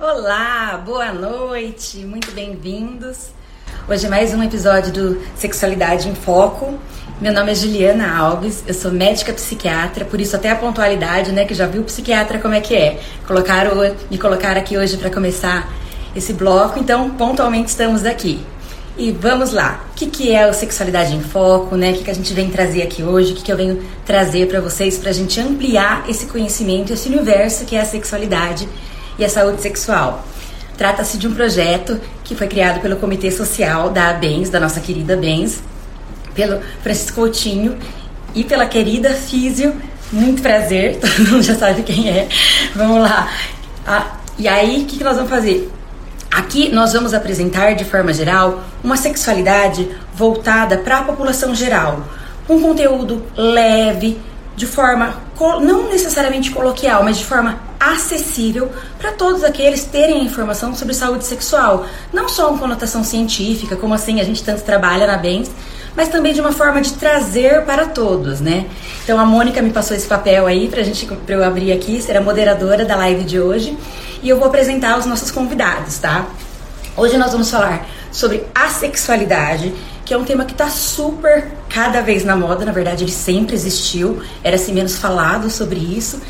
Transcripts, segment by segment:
Olá, boa noite, muito bem-vindos. Hoje é mais um episódio do Sexualidade em Foco. Meu nome é Juliana Alves, eu sou médica psiquiatra, por isso até a pontualidade, né, que já viu psiquiatra como é que é. Colocaram, me colocaram aqui hoje para começar esse bloco, então pontualmente estamos aqui. E vamos lá, o que, que é o Sexualidade em Foco, né? O que, que a gente vem trazer aqui hoje, o que, que eu venho trazer para vocês para a gente ampliar esse conhecimento, esse universo que é a sexualidade e a saúde sexual. Trata-se de um projeto que foi criado pelo Comitê Social da Bens, da nossa querida Bens, pelo Francisco Coutinho e pela querida Físio. Muito prazer, todo mundo já sabe quem é. Vamos lá. Ah, e aí, o que, que nós vamos fazer? Aqui nós vamos apresentar, de forma geral, uma sexualidade voltada para a população geral, um conteúdo leve, de forma não necessariamente coloquial, mas de forma acessível para todos aqueles terem informação sobre saúde sexual. Não só uma conotação científica, como assim a gente tanto trabalha na BENS, mas também de uma forma de trazer para todos, né? Então a Mônica me passou esse papel aí pra gente pra eu abrir aqui, ser a moderadora da live de hoje, e eu vou apresentar os nossos convidados, tá? Hoje nós vamos falar sobre a sexualidade, que é um tema que está super cada vez na moda, na verdade ele sempre existiu, era assim menos falado sobre isso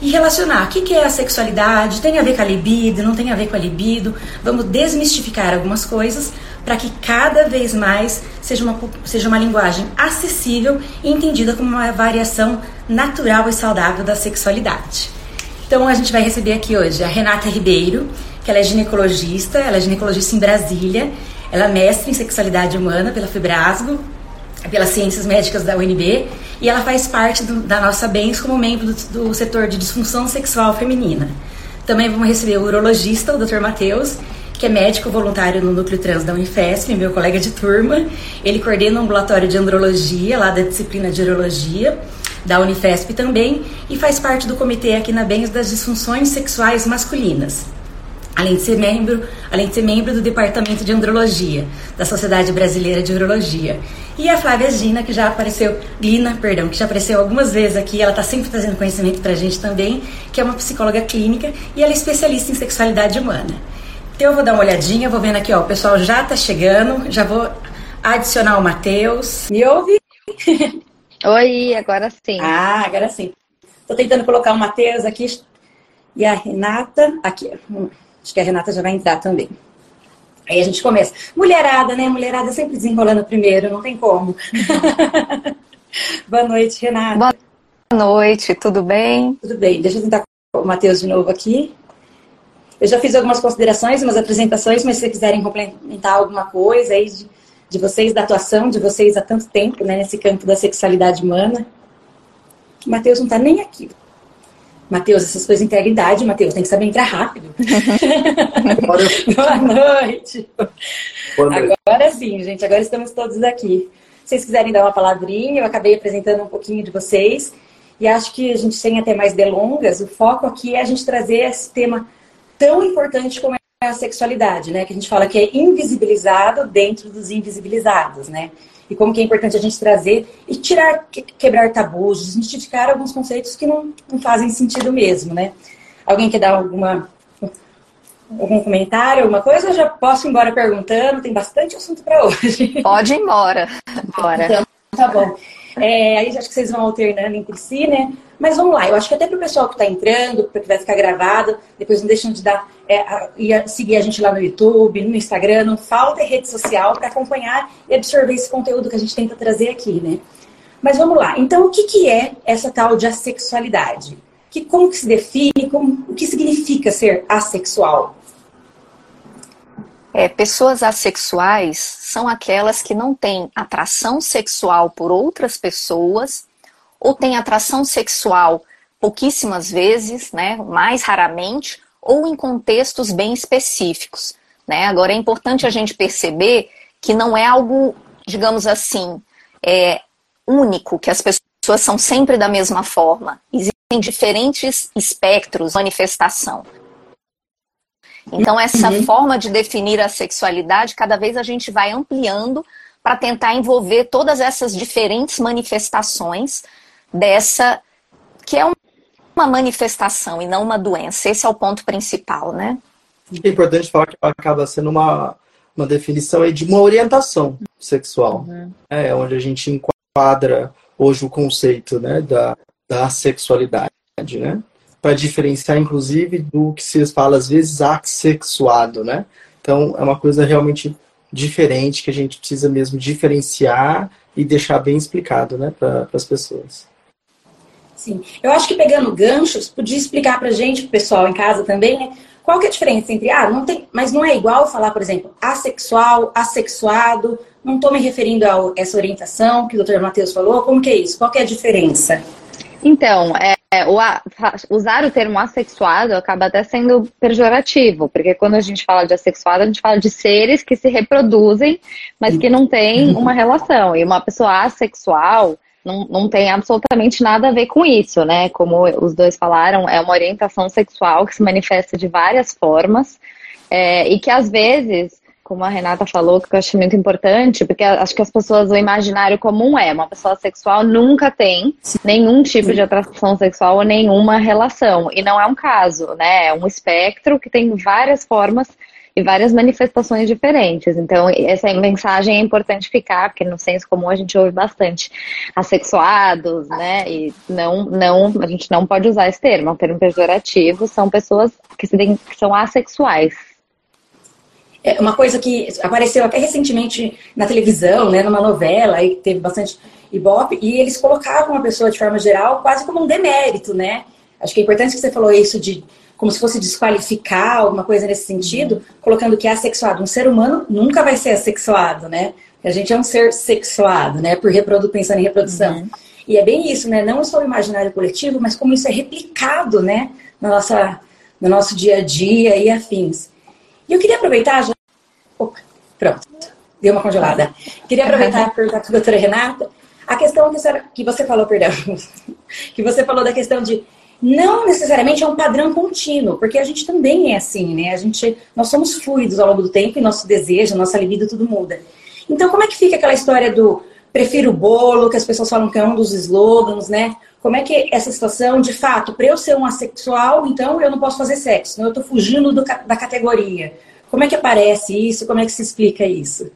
e relacionar. O que, é a sexualidade, tem a ver com a libido, não tem a ver com a libido. Vamos desmistificar algumas coisas para que cada vez mais seja uma, seja uma linguagem acessível e entendida como uma variação natural e saudável da sexualidade. Então a gente vai receber aqui hoje a Renata Ribeiro, que ela é ginecologista, ela é ginecologista em Brasília, ela é mestre em sexualidade humana pela Fibrasgo, pelas Ciências Médicas da UNB e ela faz parte do, da nossa BENS como membro do, do, setor de disfunção sexual feminina. Também vamos receber o urologista, o Dr. Matheus, que é médico voluntário no Núcleo Trans da Unifesp, meu colega de turma. Ele coordena um ambulatório de andrologia, lá da disciplina de urologia, da Unifesp também, e faz parte do comitê aqui na BENS das disfunções sexuais masculinas além de ser membro, além de ser membro do Departamento de Andrologia da Sociedade Brasileira de Urologia. E a Flávia Gina, que já apareceu, Lina, perdão, que já apareceu algumas vezes aqui, ela está sempre trazendo conhecimento para a gente também, que é uma psicóloga clínica e ela é especialista em sexualidade humana. Então eu vou dar uma olhadinha, vou vendo aqui, ó, o pessoal já está chegando, já vou adicionar o Matheus. Me ouve? Oi, agora sim. Ah, agora sim. Estou tentando colocar o Matheus aqui e a Renata aqui. Acho que a Renata já vai entrar também. Aí a gente começa. Mulherada, né? Mulherada sempre desenrolando primeiro, não tem como. Boa noite, Renata. Boa noite, tudo bem? Tudo bem. Deixa eu tentar com o Matheus de novo aqui. Eu já fiz algumas considerações, umas apresentações, mas se vocês quiserem complementar alguma coisa aí de, de vocês, da atuação de vocês há tanto tempo, né, nesse campo da sexualidade humana. O Matheus não está nem aqui. Matheus, essas coisas integram idade, Matheus, tem que saber entrar rápido. Boa noite. Boa noite. Agora sim, gente, agora estamos todos aqui. Se vocês quiserem dar uma palavrinha, eu acabei apresentando um pouquinho de vocês. E acho que a gente sem até mais delongas, o foco aqui é a gente trazer esse tema tão importante como é a sexualidade, né? Que a gente fala que é invisibilizado dentro dos invisibilizados, né? e como que é importante a gente trazer e tirar, quebrar tabus, desmistificar alguns conceitos que não, não fazem sentido mesmo, né? Alguém quer dar alguma algum comentário, alguma coisa? Eu já posso ir embora perguntando, tem bastante assunto para hoje. Pode ir embora. Bora. Então, tá bom. É, aí acho que vocês vão alternando entre si, né? Mas vamos lá, eu acho que até para o pessoal que está entrando, porque vai ficar gravado, depois não deixam de dar é, a, seguir a gente lá no YouTube, no Instagram, não falta rede social para acompanhar e absorver esse conteúdo que a gente tenta trazer aqui, né? Mas vamos lá. Então, o que, que é essa tal de assexualidade? Que, como que se define? Como, o que significa ser assexual? É, pessoas assexuais são aquelas que não têm atração sexual por outras pessoas ou têm atração sexual pouquíssimas vezes, né, mais raramente, ou em contextos bem específicos. Né? Agora é importante a gente perceber que não é algo, digamos assim, é, único, que as pessoas são sempre da mesma forma. Existem diferentes espectros de manifestação. Então, essa uhum. forma de definir a sexualidade, cada vez a gente vai ampliando para tentar envolver todas essas diferentes manifestações dessa que é uma manifestação e não uma doença. Esse é o ponto principal, né? É importante falar que acaba sendo uma, uma definição aí de uma orientação sexual, uhum. é onde a gente enquadra hoje o conceito né, da, da sexualidade, né? Para diferenciar, inclusive, do que se fala às vezes assexuado, né? Então, é uma coisa realmente diferente que a gente precisa mesmo diferenciar e deixar bem explicado, né, para as pessoas. Sim, eu acho que pegando ganchos, podia explicar para gente, pro pessoal em casa também, né? Qual que é a diferença entre, ah, não tem, mas não é igual falar, por exemplo, assexual, assexuado, não estou me referindo a essa orientação que o doutor Matheus falou, como que é isso? Qual que é a diferença? Então, é, o, usar o termo assexuado acaba até sendo pejorativo, porque quando a gente fala de assexuado, a gente fala de seres que se reproduzem, mas que não têm uma relação. E uma pessoa assexual não, não tem absolutamente nada a ver com isso, né? Como os dois falaram, é uma orientação sexual que se manifesta de várias formas é, e que às vezes como a Renata falou, que eu acho muito importante, porque acho que as pessoas, o imaginário comum é, uma pessoa sexual nunca tem nenhum tipo de atração sexual ou nenhuma relação. E não é um caso, né? É um espectro que tem várias formas e várias manifestações diferentes. Então, essa mensagem é importante ficar, porque no senso comum a gente ouve bastante assexuados, né? E não, não, a gente não pode usar esse termo, é um termo pejorativo, são pessoas que, se, que são assexuais. É uma coisa que apareceu até recentemente na televisão, né, numa novela, aí teve bastante ibope, e eles colocavam a pessoa de forma geral quase como um demérito, né? Acho que é importante que você falou isso de como se fosse desqualificar alguma coisa nesse sentido, colocando que é assexuado. Um ser humano nunca vai ser assexuado, né? A gente é um ser sexuado, né? Por reprodu pensando em reprodução. Uhum. E é bem isso, né? Não só o imaginário coletivo, mas como isso é replicado, né? Na nossa, no nosso dia a dia e afins. E eu queria aproveitar. Já... Opa, pronto, deu uma congelada. Queria aproveitar e perguntar para a doutora Renata a questão que você falou, perdão, que você falou da questão de não necessariamente é um padrão contínuo, porque a gente também é assim, né? A gente, nós somos fluidos ao longo do tempo e nosso desejo, nossa libido, tudo muda. Então, como é que fica aquela história do prefiro bolo, que as pessoas falam que é um dos slogans, né? Como é que essa situação, de fato, para eu ser um assexual, então eu não posso fazer sexo, eu estou fugindo do, da categoria. Como é que aparece isso? Como é que se explica isso?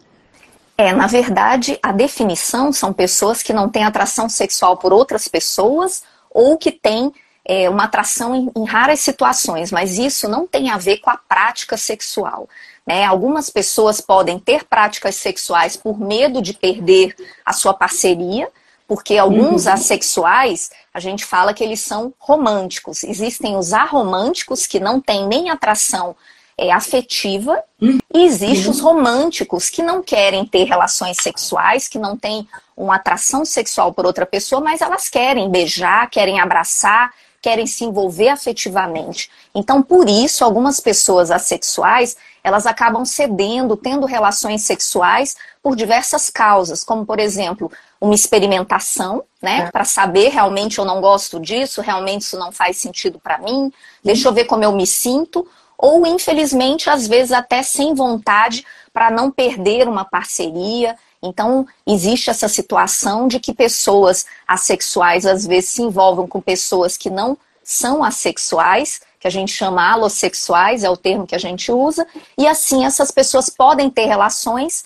É, na verdade, a definição são pessoas que não têm atração sexual por outras pessoas ou que têm é, uma atração em, em, raras situações, mas isso não tem a ver com a prática sexual. Né? Algumas pessoas podem ter práticas sexuais por medo de perder a sua parceria, porque alguns uhum. assexuais, a gente fala que eles são românticos. Existem os aromânticos que não têm nem atração é, afetiva, uhum. e existem os românticos que não querem ter relações sexuais, que não têm uma atração sexual por outra pessoa, mas elas querem beijar, querem abraçar, querem se envolver afetivamente. Então, por isso, algumas pessoas assexuais, elas acabam cedendo, tendo relações sexuais por diversas causas, como, por exemplo, uma experimentação, né, é. para saber realmente eu não gosto disso, realmente isso não faz sentido para mim, deixa eu ver como eu me sinto, ou infelizmente, às vezes até sem vontade, para não perder uma parceria, então, existe essa situação de que pessoas assexuais às vezes se envolvem com pessoas que não são assexuais, que a gente chama alossexuais, é o termo que a gente usa, e assim essas pessoas podem ter relações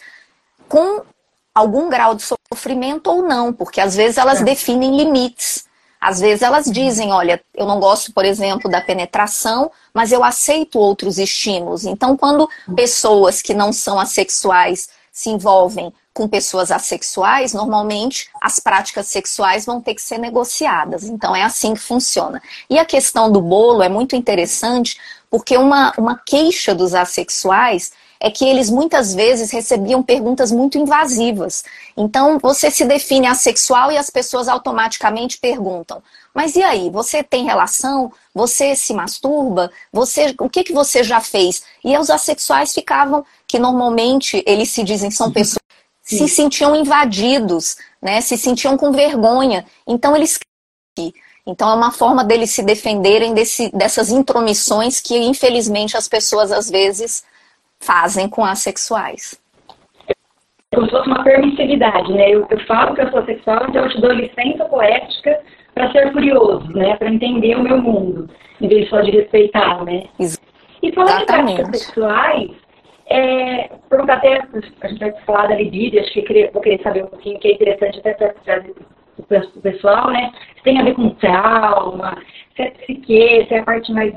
com algum grau de sofrimento ou não, porque às vezes elas é. definem limites. Às vezes elas dizem, olha, eu não gosto, por exemplo, da penetração, mas eu aceito outros estímulos. Então, quando pessoas que não são assexuais se envolvem com pessoas assexuais, normalmente as práticas sexuais vão ter que ser negociadas. Então é assim que funciona. E a questão do bolo é muito interessante, porque uma, uma queixa dos assexuais é que eles muitas vezes recebiam perguntas muito invasivas. Então, você se define assexual e as pessoas automaticamente perguntam: "Mas e aí, você tem relação? Você se masturba? Você, o que que você já fez?" E os assexuais ficavam que normalmente eles se dizem são pessoas Sim. se sentiam invadidos, né? Se sentiam com vergonha. Então eles então é uma forma deles se defenderem desse, dessas intromissões que infelizmente as pessoas às vezes fazem com assexuais. É como se fosse uma permissividade, né? Eu, eu falo que eu sou sexual, então eu te dou licença poética para ser curioso, né? Para entender o meu mundo, em vez só de respeitar, né? Exato. E falando Exatamente. de práticas sexuais, é, até, a gente vai falar da libido, acho que queria, vou querer saber um pouquinho, que é interessante até para o pessoal, né? Se tem a ver com trauma, se é psique, se é a parte mais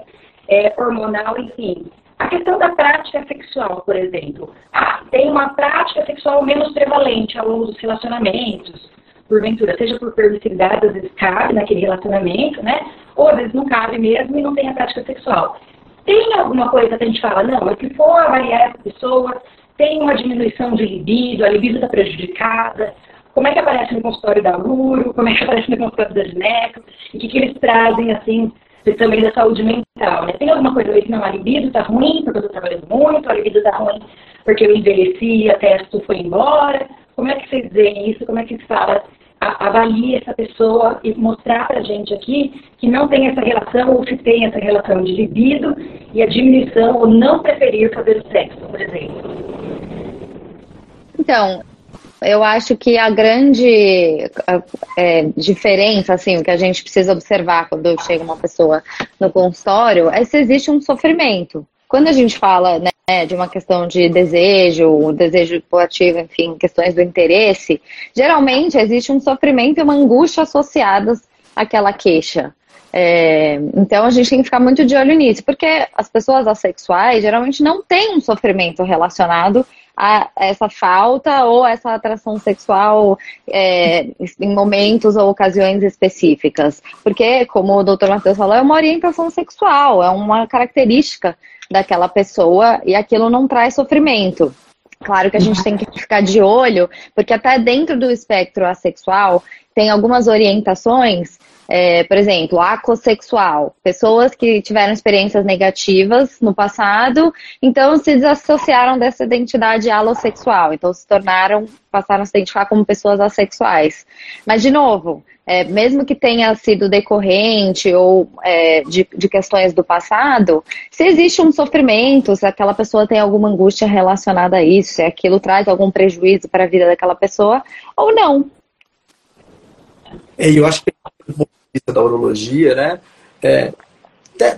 é, hormonal, enfim. A questão da prática sexual, por exemplo. Ah, tem uma prática sexual menos prevalente ao longo dos relacionamentos, porventura, seja por permissividade, às vezes cabe naquele relacionamento, né? Ou às vezes não cabe mesmo e não tem a prática sexual. Tem alguma coisa que a gente fala, não, é que for avaliar essa pessoa, tem uma diminuição de libido, a libido está prejudicada, como é que aparece no consultório da Luro, como é que aparece no consultório da Gineco, e o que, que eles trazem, assim, também da saúde mental, né? Tem alguma coisa aí que não, a libido está ruim porque eu estou trabalhando muito, a libido está ruim porque eu envelheci, a testo foi embora. Como é que vocês veem isso? Como é que se fala avalie essa pessoa e mostrar para a gente aqui que não tem essa relação ou se tem essa relação de libido e a diminuição ou não preferir fazer o sexo, por exemplo. Então, eu acho que a grande é, diferença, assim, o que a gente precisa observar quando chega uma pessoa no consultório é se existe um sofrimento. Quando a gente fala né, de uma questão de desejo, desejo coativo, enfim, questões do interesse, geralmente existe um sofrimento e uma angústia associadas àquela queixa. É, então a gente tem que ficar muito de olho nisso, porque as pessoas assexuais geralmente não têm um sofrimento relacionado a essa falta ou essa atração sexual é, em momentos ou ocasiões específicas. Porque, como o doutor Matheus falou, é uma orientação sexual, é uma característica daquela pessoa e aquilo não traz sofrimento. Claro que a gente tem que ficar de olho, porque até dentro do espectro assexual tem algumas orientações, é, por exemplo, acossexual, pessoas que tiveram experiências negativas no passado, então se desassociaram dessa identidade alossexual, então se tornaram, passaram a se identificar como pessoas assexuais. Mas, de novo, é, mesmo que tenha sido decorrente ou é, de, de, questões do passado, se existe um sofrimento, se aquela pessoa tem alguma angústia relacionada a isso, se aquilo traz algum prejuízo para a vida daquela pessoa ou não. É, eu acho que da urologia, né, é,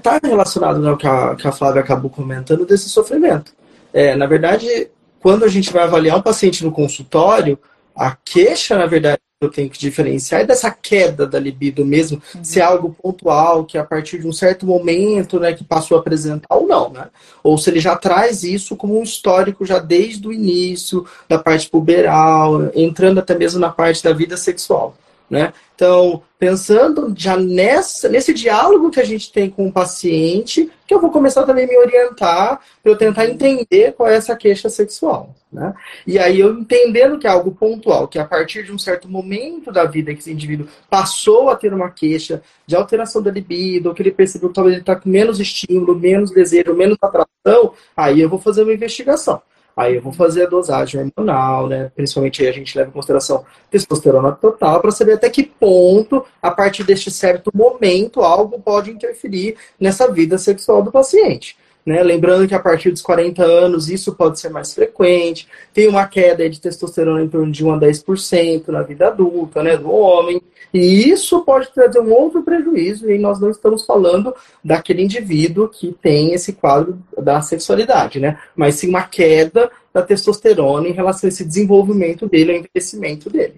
tá relacionado ao né, que, a, que a Flávia acabou comentando desse sofrimento. É, na verdade, quando a gente vai avaliar um paciente no consultório, a queixa, na verdade, eu tenho que diferenciar é dessa queda da libido mesmo, uhum. se é algo pontual, que a partir de um certo momento, né, que passou a apresentar ou não, né? Ou se ele já traz isso como um histórico já desde o início da parte puberal, entrando até mesmo na parte da vida sexual. Né? Então, pensando já nessa, nesse diálogo que a gente tem com o paciente, que eu vou começar também a me orientar para eu tentar entender qual é essa queixa sexual. Né? E aí eu entendendo que é algo pontual, que a partir de um certo momento da vida que esse indivíduo passou a ter uma queixa de alteração da libido, ou que ele percebeu que talvez ele está com menos estímulo, menos desejo, menos atração, aí eu vou fazer uma investigação. Aí eu vou fazer a dosagem hormonal, né? Principalmente a gente leva em consideração testosterona total para saber até que ponto, a partir deste certo momento, algo pode interferir nessa vida sexual do paciente. Né? Lembrando que a partir dos 40 anos isso pode ser mais frequente, tem uma queda de testosterona em torno de 1 a 10% na vida adulta né, do homem, e isso pode trazer um outro prejuízo, e nós não estamos falando daquele indivíduo que tem esse quadro da sexualidade, né? mas sim uma queda da testosterona em relação a esse desenvolvimento dele, ao envelhecimento dele.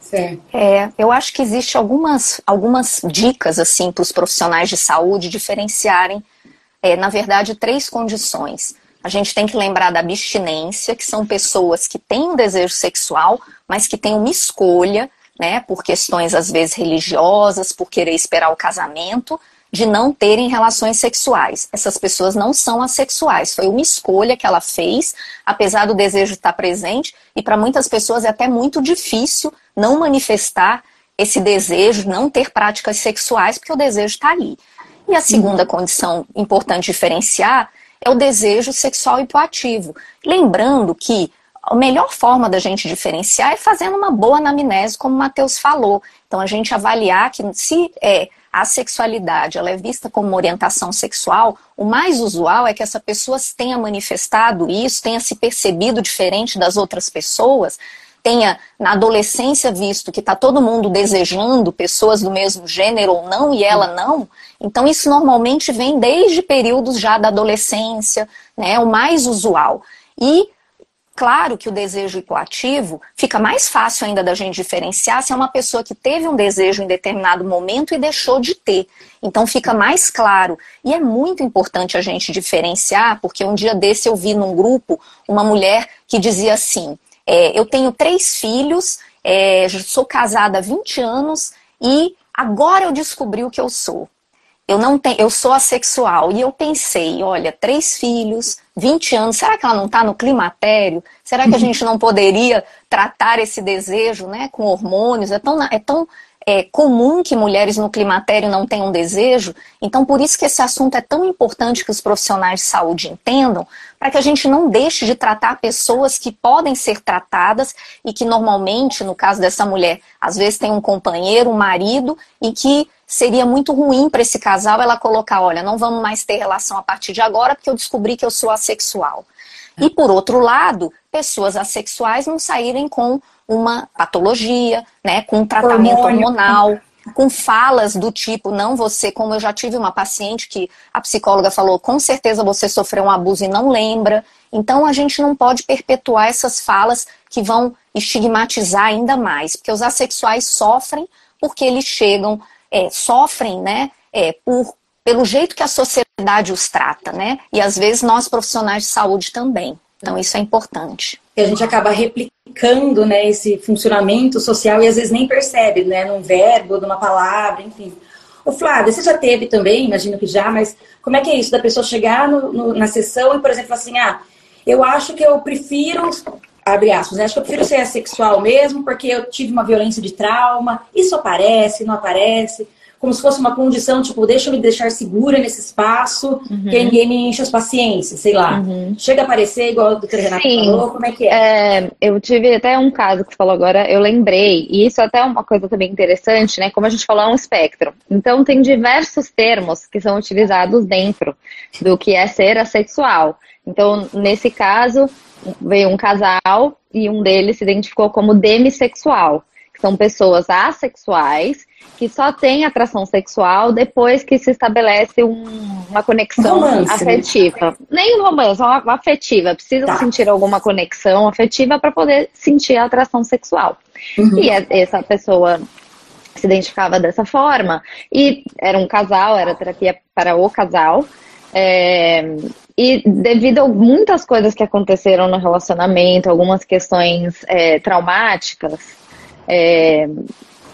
Certo. É, eu acho que existe algumas, algumas dicas assim para os profissionais de saúde diferenciarem é, na verdade, três condições. A gente tem que lembrar da abstinência, que são pessoas que têm um desejo sexual, mas que têm uma escolha, né, por questões às vezes religiosas, por querer esperar o casamento, de não terem relações sexuais. Essas pessoas não são assexuais, foi uma escolha que ela fez, apesar do desejo estar presente, e para muitas pessoas é até muito difícil não manifestar esse desejo, não ter práticas sexuais, porque o desejo está ali. E a segunda condição importante diferenciar é o desejo sexual hipoativo. Lembrando que a melhor forma da gente diferenciar é fazendo uma boa anamnese, como o Matheus falou. Então, a gente avaliar que se é, a sexualidade ela é vista como uma orientação sexual, o mais usual é que essa pessoa tenha manifestado isso, tenha se percebido diferente das outras pessoas tenha na adolescência visto que está todo mundo desejando pessoas do mesmo gênero ou não e ela não, então isso normalmente vem desde períodos já da adolescência, né, o mais usual. E Claro que o desejo hipoativo fica mais fácil ainda da gente diferenciar se é uma pessoa que teve um desejo em determinado momento e deixou de ter. Então fica mais claro. E é muito importante a gente diferenciar, porque um dia desse eu vi num grupo uma mulher que dizia assim: é, Eu tenho três filhos, é, sou casada há 20 anos e agora eu descobri o que eu sou eu não tenho, eu sou assexual. E eu pensei, olha, três filhos, 20 anos, será que ela não está no climatério? Será que a gente não poderia tratar esse desejo né, com hormônios? É tão, é tão é, comum que mulheres no climatério não tenham desejo. Então, por isso que esse assunto é tão importante que os profissionais de saúde entendam, para que a gente não deixe de tratar pessoas que podem ser tratadas e que normalmente, no caso dessa mulher, às vezes tem um companheiro, um marido, e que seria muito ruim para esse casal ela colocar, olha, não vamos mais ter relação a partir de agora porque eu descobri que eu sou assexual. E por outro lado, pessoas assexuais não saírem com uma patologia, né, com um tratamento hormonal, com falas do tipo, não você, como eu já tive uma paciente que a psicóloga falou, com certeza você sofreu um abuso e não lembra. Então a gente não pode perpetuar essas falas que vão estigmatizar ainda mais, porque os assexuais sofrem porque eles chegam é, sofrem, né, é, por, pelo jeito que a sociedade os trata, né? E às vezes nós profissionais de saúde também. Então isso é importante. E a gente acaba replicando, né, esse funcionamento social e às vezes nem percebe, né, num verbo, numa palavra, enfim. Ô Flávia, você já teve também, imagino que já, mas como é que é isso da pessoa chegar no, no, na sessão e, por exemplo, assim, ah, eu acho que eu prefiro abre aspas, né? acho que eu prefiro ser assexual mesmo, porque eu tive uma violência de trauma, isso aparece, não aparece, como se fosse uma condição, tipo, deixa eu me deixar segura nesse espaço, uhum. que ninguém me enche as paciências, sei lá. Uhum. Chega a aparecer, igual o doutor Renato Sim. falou, como é que é? é? Eu tive até um caso que você falou agora, eu lembrei, e isso é até é uma coisa também interessante, né? Como a gente falou, é um espectro. Então, tem diversos termos que são utilizados dentro do que é ser assexual. Então, nesse caso, veio um casal e um deles se identificou como demissexual, que são pessoas assexuais que só têm atração sexual depois que se estabelece um, uma conexão romance, né? afetiva. Né? Nem um romance, uma, uma afetiva. Precisa tá. sentir alguma conexão afetiva para poder sentir a atração sexual. Uhum. E essa pessoa se identificava dessa forma e era um casal, era terapia para o casal. É, e devido a muitas coisas que aconteceram no relacionamento, algumas questões é, traumáticas, é,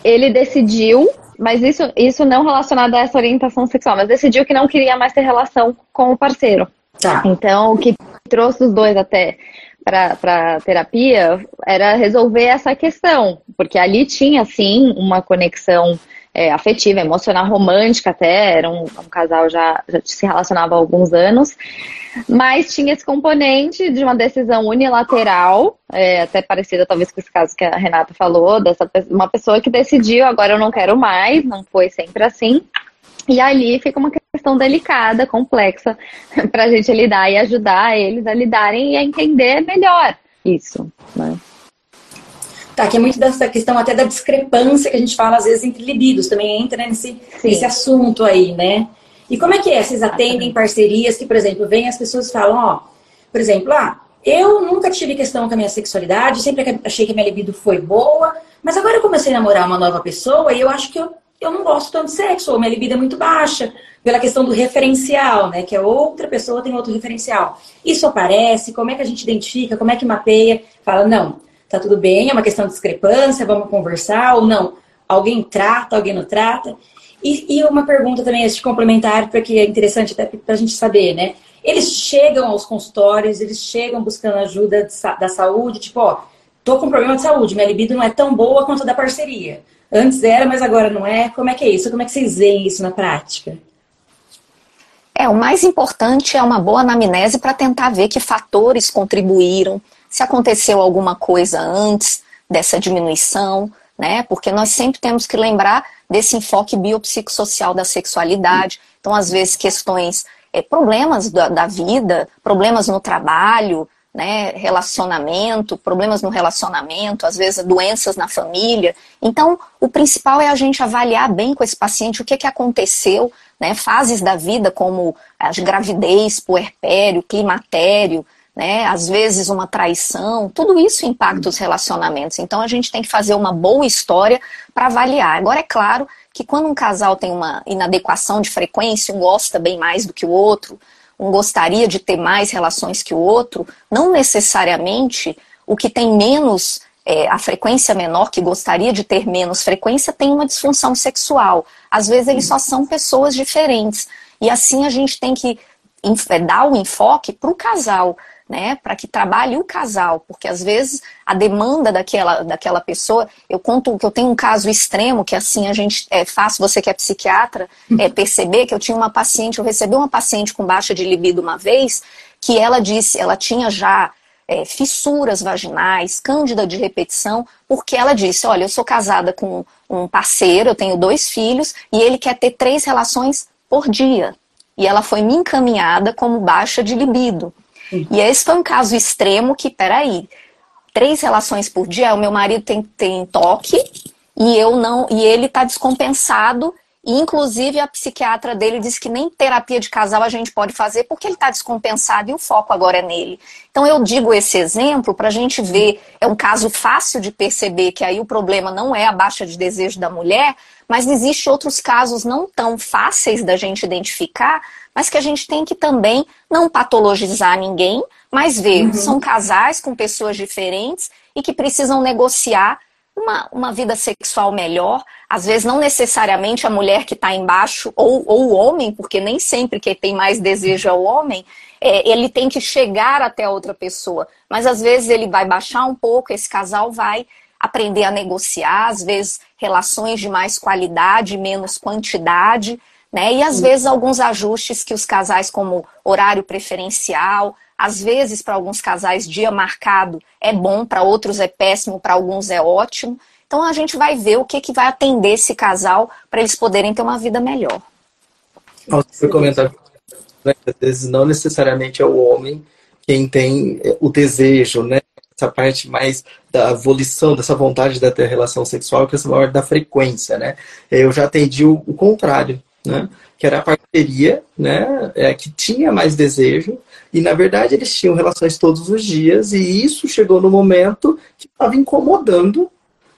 ele decidiu, mas isso, isso não relacionado a essa orientação sexual, mas decidiu que não queria mais ter relação com o parceiro. Tá. Então, o que trouxe os dois até para terapia era resolver essa questão, porque ali tinha sim uma conexão é, afetiva, emocional, romântica até, era um, um, casal já, já se relacionava há alguns anos, mas tinha esse componente de uma decisão unilateral, é, até parecida talvez com esse caso que a Renata falou, dessa uma pessoa que decidiu, agora eu não quero mais, não foi sempre assim, e ali fica uma questão delicada, complexa, para a gente lidar e ajudar eles a lidarem e a entender melhor isso, né? Tá, que é muito dessa questão até da discrepância que a gente fala às vezes entre libidos, também entra nesse, nesse assunto aí, né? E como é que é? Vocês atendem parcerias que, por exemplo, vem as pessoas falam, ó, por exemplo, ah, eu nunca tive questão com a minha sexualidade, sempre achei que a minha libido foi boa, mas agora eu comecei a namorar uma nova pessoa e eu acho que eu, eu não gosto tanto de sexo, ou minha libido é muito baixa, pela questão do referencial, né? Que a outra pessoa tem outro referencial. Isso aparece, como é que a gente identifica, como é que mapeia? Fala, não, tá tudo bem, é uma questão de discrepância, vamos conversar, ou não, alguém trata, alguém não trata. E, e uma pergunta também, este complementar, porque é interessante até para a gente saber, né? Eles chegam aos consultórios, eles chegam buscando ajuda de, da saúde, tipo, ó, tô com problema de saúde, minha libido não é tão boa quanto a da parceria. Antes era, mas agora não é. Como é que é isso? Como é que vocês veem isso na prática? É, o mais importante é uma boa anamnese para tentar ver que fatores contribuíram se aconteceu alguma coisa antes dessa diminuição, né? Porque nós sempre temos que lembrar desse enfoque biopsicossocial da sexualidade. Então, às vezes, questões, é, problemas da, da vida, problemas no trabalho, né, relacionamento, problemas no relacionamento, às vezes doenças na família. Então, o principal é a gente avaliar bem com esse paciente o que, que aconteceu, né, fases da vida como a gravidez, puerpério, climatério, né, às vezes uma traição, tudo isso impacta os relacionamentos. Então, a gente tem que fazer uma boa história para avaliar. Agora, é claro que quando um casal tem uma inadequação de frequência, um gosta bem mais do que o outro, um gostaria de ter mais relações que o outro, não necessariamente o que tem menos, é, a frequência menor, que gostaria de ter menos frequência, tem uma disfunção sexual. Às vezes eles só são pessoas diferentes. E assim a gente tem que dar o enfoque para o casal né, para que trabalhe o casal, porque às vezes a demanda daquela, daquela pessoa, eu conto que eu tenho um caso extremo, que assim a gente é fácil, você que é psiquiatra, é, perceber que eu tinha uma paciente, eu recebi uma paciente com baixa de libido uma vez, que ela disse, ela tinha já é, fissuras vaginais, cândida de repetição, porque ela disse, olha, eu sou casada com um parceiro, eu tenho dois filhos, e ele quer ter três relações por dia. E ela foi me encaminhada como baixa de libido. E esse foi um caso extremo que, peraí, três relações por dia, o meu marido tem, tem toque e eu não, e ele está descompensado. E, inclusive, a psiquiatra dele disse que nem terapia de casal a gente pode fazer porque ele está descompensado e o foco agora é nele. Então, eu digo esse exemplo para a gente ver. É um caso fácil de perceber que aí o problema não é a baixa de desejo da mulher, mas existem outros casos não tão fáceis da gente identificar, mas que a gente tem que também não patologizar ninguém, mas ver, uhum. são casais com pessoas diferentes e que precisam negociar uma, uma vida sexual melhor. Às vezes, não necessariamente a mulher que está embaixo ou, ou o homem, porque nem sempre quem tem mais desejo é o homem, é, ele tem que chegar até a outra pessoa. Mas às vezes ele vai baixar um pouco, esse casal vai aprender a negociar, às vezes relações de mais qualidade, menos quantidade. Né? E às vezes alguns ajustes que os casais, como horário preferencial, às vezes para alguns casais dia marcado é bom, para outros é péssimo, para alguns é ótimo. Então a gente vai ver o que, que vai atender esse casal para eles poderem ter uma vida melhor. Você comentar, né? às vezes não necessariamente é o homem quem tem é, o desejo, né? Essa parte mais da volição, dessa vontade de ter relação sexual, que é essa maior da frequência, né? Eu já atendi o, o contrário né? que era a parceria, né? É, que tinha mais desejo, e na verdade eles tinham relações todos os dias, e isso chegou no momento que estava incomodando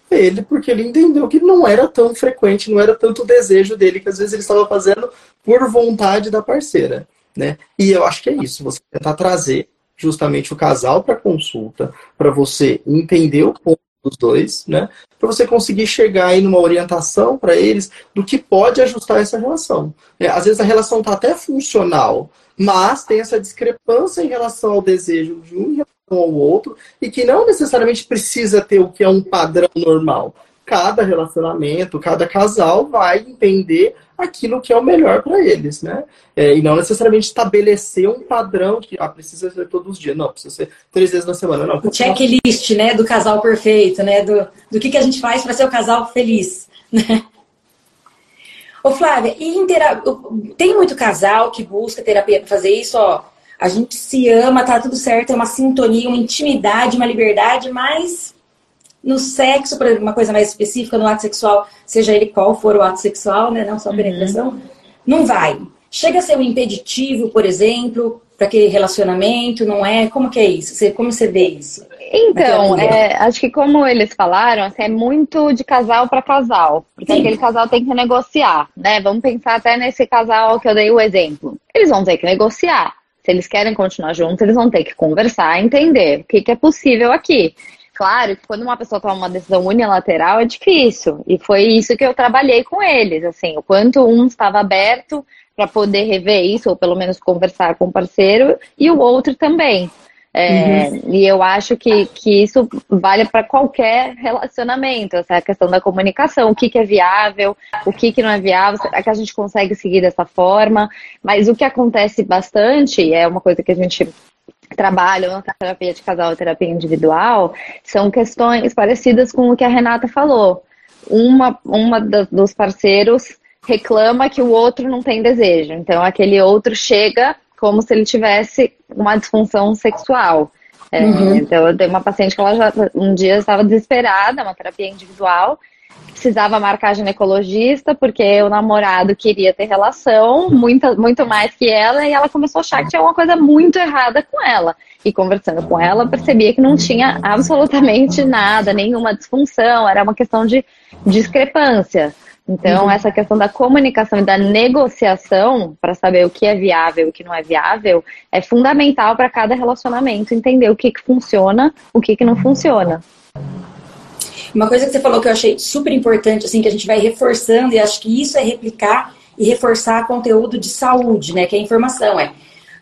ele, porque ele entendeu que não era tão frequente, não era tanto desejo dele, que às vezes ele estava fazendo por vontade da parceira. Né? E eu acho que é isso, você tentar trazer justamente o casal para consulta, para você entender o ponto dos dois, né? Para você conseguir chegar aí numa orientação para eles do que pode ajustar essa relação. É, às vezes a relação está até funcional, mas tem essa discrepância em relação ao desejo de um em relação ao outro e que não necessariamente precisa ter o que é um padrão normal. Cada relacionamento, cada casal vai entender aquilo que é o melhor para eles, né? É, e não necessariamente estabelecer um padrão que ah, precisa ser todos os dias, não, precisa ser três vezes na semana, não. O checklist, né, do casal perfeito, né, do, do que, que a gente faz para ser o casal feliz, né? Ô Flávia, e tem muito casal que busca terapia para fazer isso, ó, a gente se ama, tá tudo certo, é uma sintonia, uma intimidade, uma liberdade, mas no sexo, exemplo, uma coisa mais específica, no ato sexual, seja ele qual for o ato sexual, né? Não só a uhum. penetração, uhum. não vai. Chega a ser um impeditivo, por exemplo, para aquele relacionamento, não é? Como que é isso? Você, como você vê isso? Então, é, acho que como eles falaram, assim, é muito de casal para casal, porque Sim. aquele casal tem que negociar, né? Vamos pensar até nesse casal que eu dei o exemplo. Eles vão ter que negociar. Se eles querem continuar juntos, eles vão ter que conversar, entender o que, que é possível aqui. Claro que quando uma pessoa toma uma decisão unilateral é difícil. E foi isso que eu trabalhei com eles, assim, o quanto um estava aberto para poder rever isso, ou pelo menos conversar com o parceiro, e o outro também. É, uhum. E eu acho que, que isso vale para qualquer relacionamento, essa questão da comunicação, o que, que é viável, o que, que não é viável, é que a gente consegue seguir dessa forma. Mas o que acontece bastante, é uma coisa que a gente trabalham na terapia de casal e terapia individual são questões parecidas com o que a Renata falou. Uma, uma dos parceiros reclama que o outro não tem desejo. Então, aquele outro chega como se ele tivesse uma disfunção sexual. É, uhum. Então, eu tenho uma paciente que ela já um dia estava desesperada, uma terapia individual, precisava marcar ginecologista porque o namorado queria ter relação, muito, muito mais que ela, e ela começou a achar que tinha alguma coisa muito errada com ela. E conversando com ela, percebia que não tinha absolutamente nada, nenhuma disfunção, era uma questão de discrepância. Então, uhum. essa questão da comunicação e da negociação para saber o que é viável e o que não é viável é fundamental para cada relacionamento entender o que, que funciona, o que, que não funciona. Uma coisa que você falou que eu achei super importante, assim, que a gente vai reforçando, e acho que isso é replicar e reforçar conteúdo de saúde, né? Que é informação, é.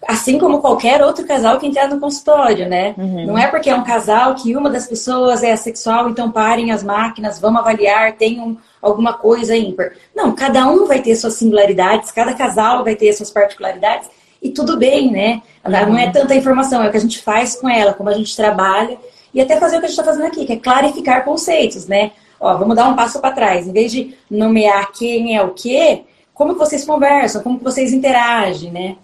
Assim como qualquer outro casal que entrar no consultório, né? Uhum. Não é porque é um casal que uma das pessoas é assexual, então parem as máquinas, vamos avaliar, tem um, alguma coisa ímpar. Não, cada um vai ter suas singularidades, cada casal vai ter suas particularidades, e tudo bem, né? Não é tanta informação, é o que a gente faz com ela, como a gente trabalha e até fazer o que a gente está fazendo aqui, que é clarificar conceitos, né? Ó, vamos dar um passo para trás. Em vez de nomear quem é o quê, como vocês conversam, como que vocês interagem, né?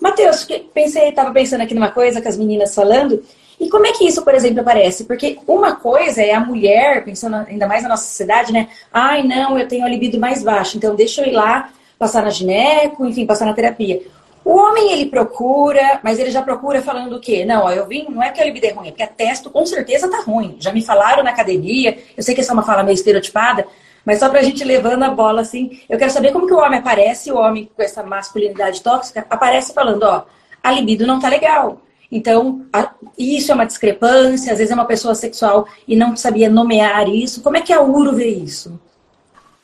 Matheus, pensei, estava pensando aqui numa coisa com as meninas falando, e como é que isso, por exemplo, aparece? Porque uma coisa é a mulher, pensando ainda mais na nossa sociedade, né? Ai, não, eu tenho a libido mais baixa, então deixa eu ir lá passar na gineco, enfim, passar na terapia. O homem, ele procura, mas ele já procura falando o quê? Não, ó, eu vim, não é que a libido é ruim, é porque a testo com certeza tá ruim. Já me falaram na academia, eu sei que essa é uma fala meio estereotipada, mas só pra gente levando a bola assim, eu quero saber como que o homem aparece, o homem com essa masculinidade tóxica, aparece falando, ó, a libido não tá legal. Então, a, isso é uma discrepância, às vezes é uma pessoa sexual e não sabia nomear isso. Como é que a URO vê isso?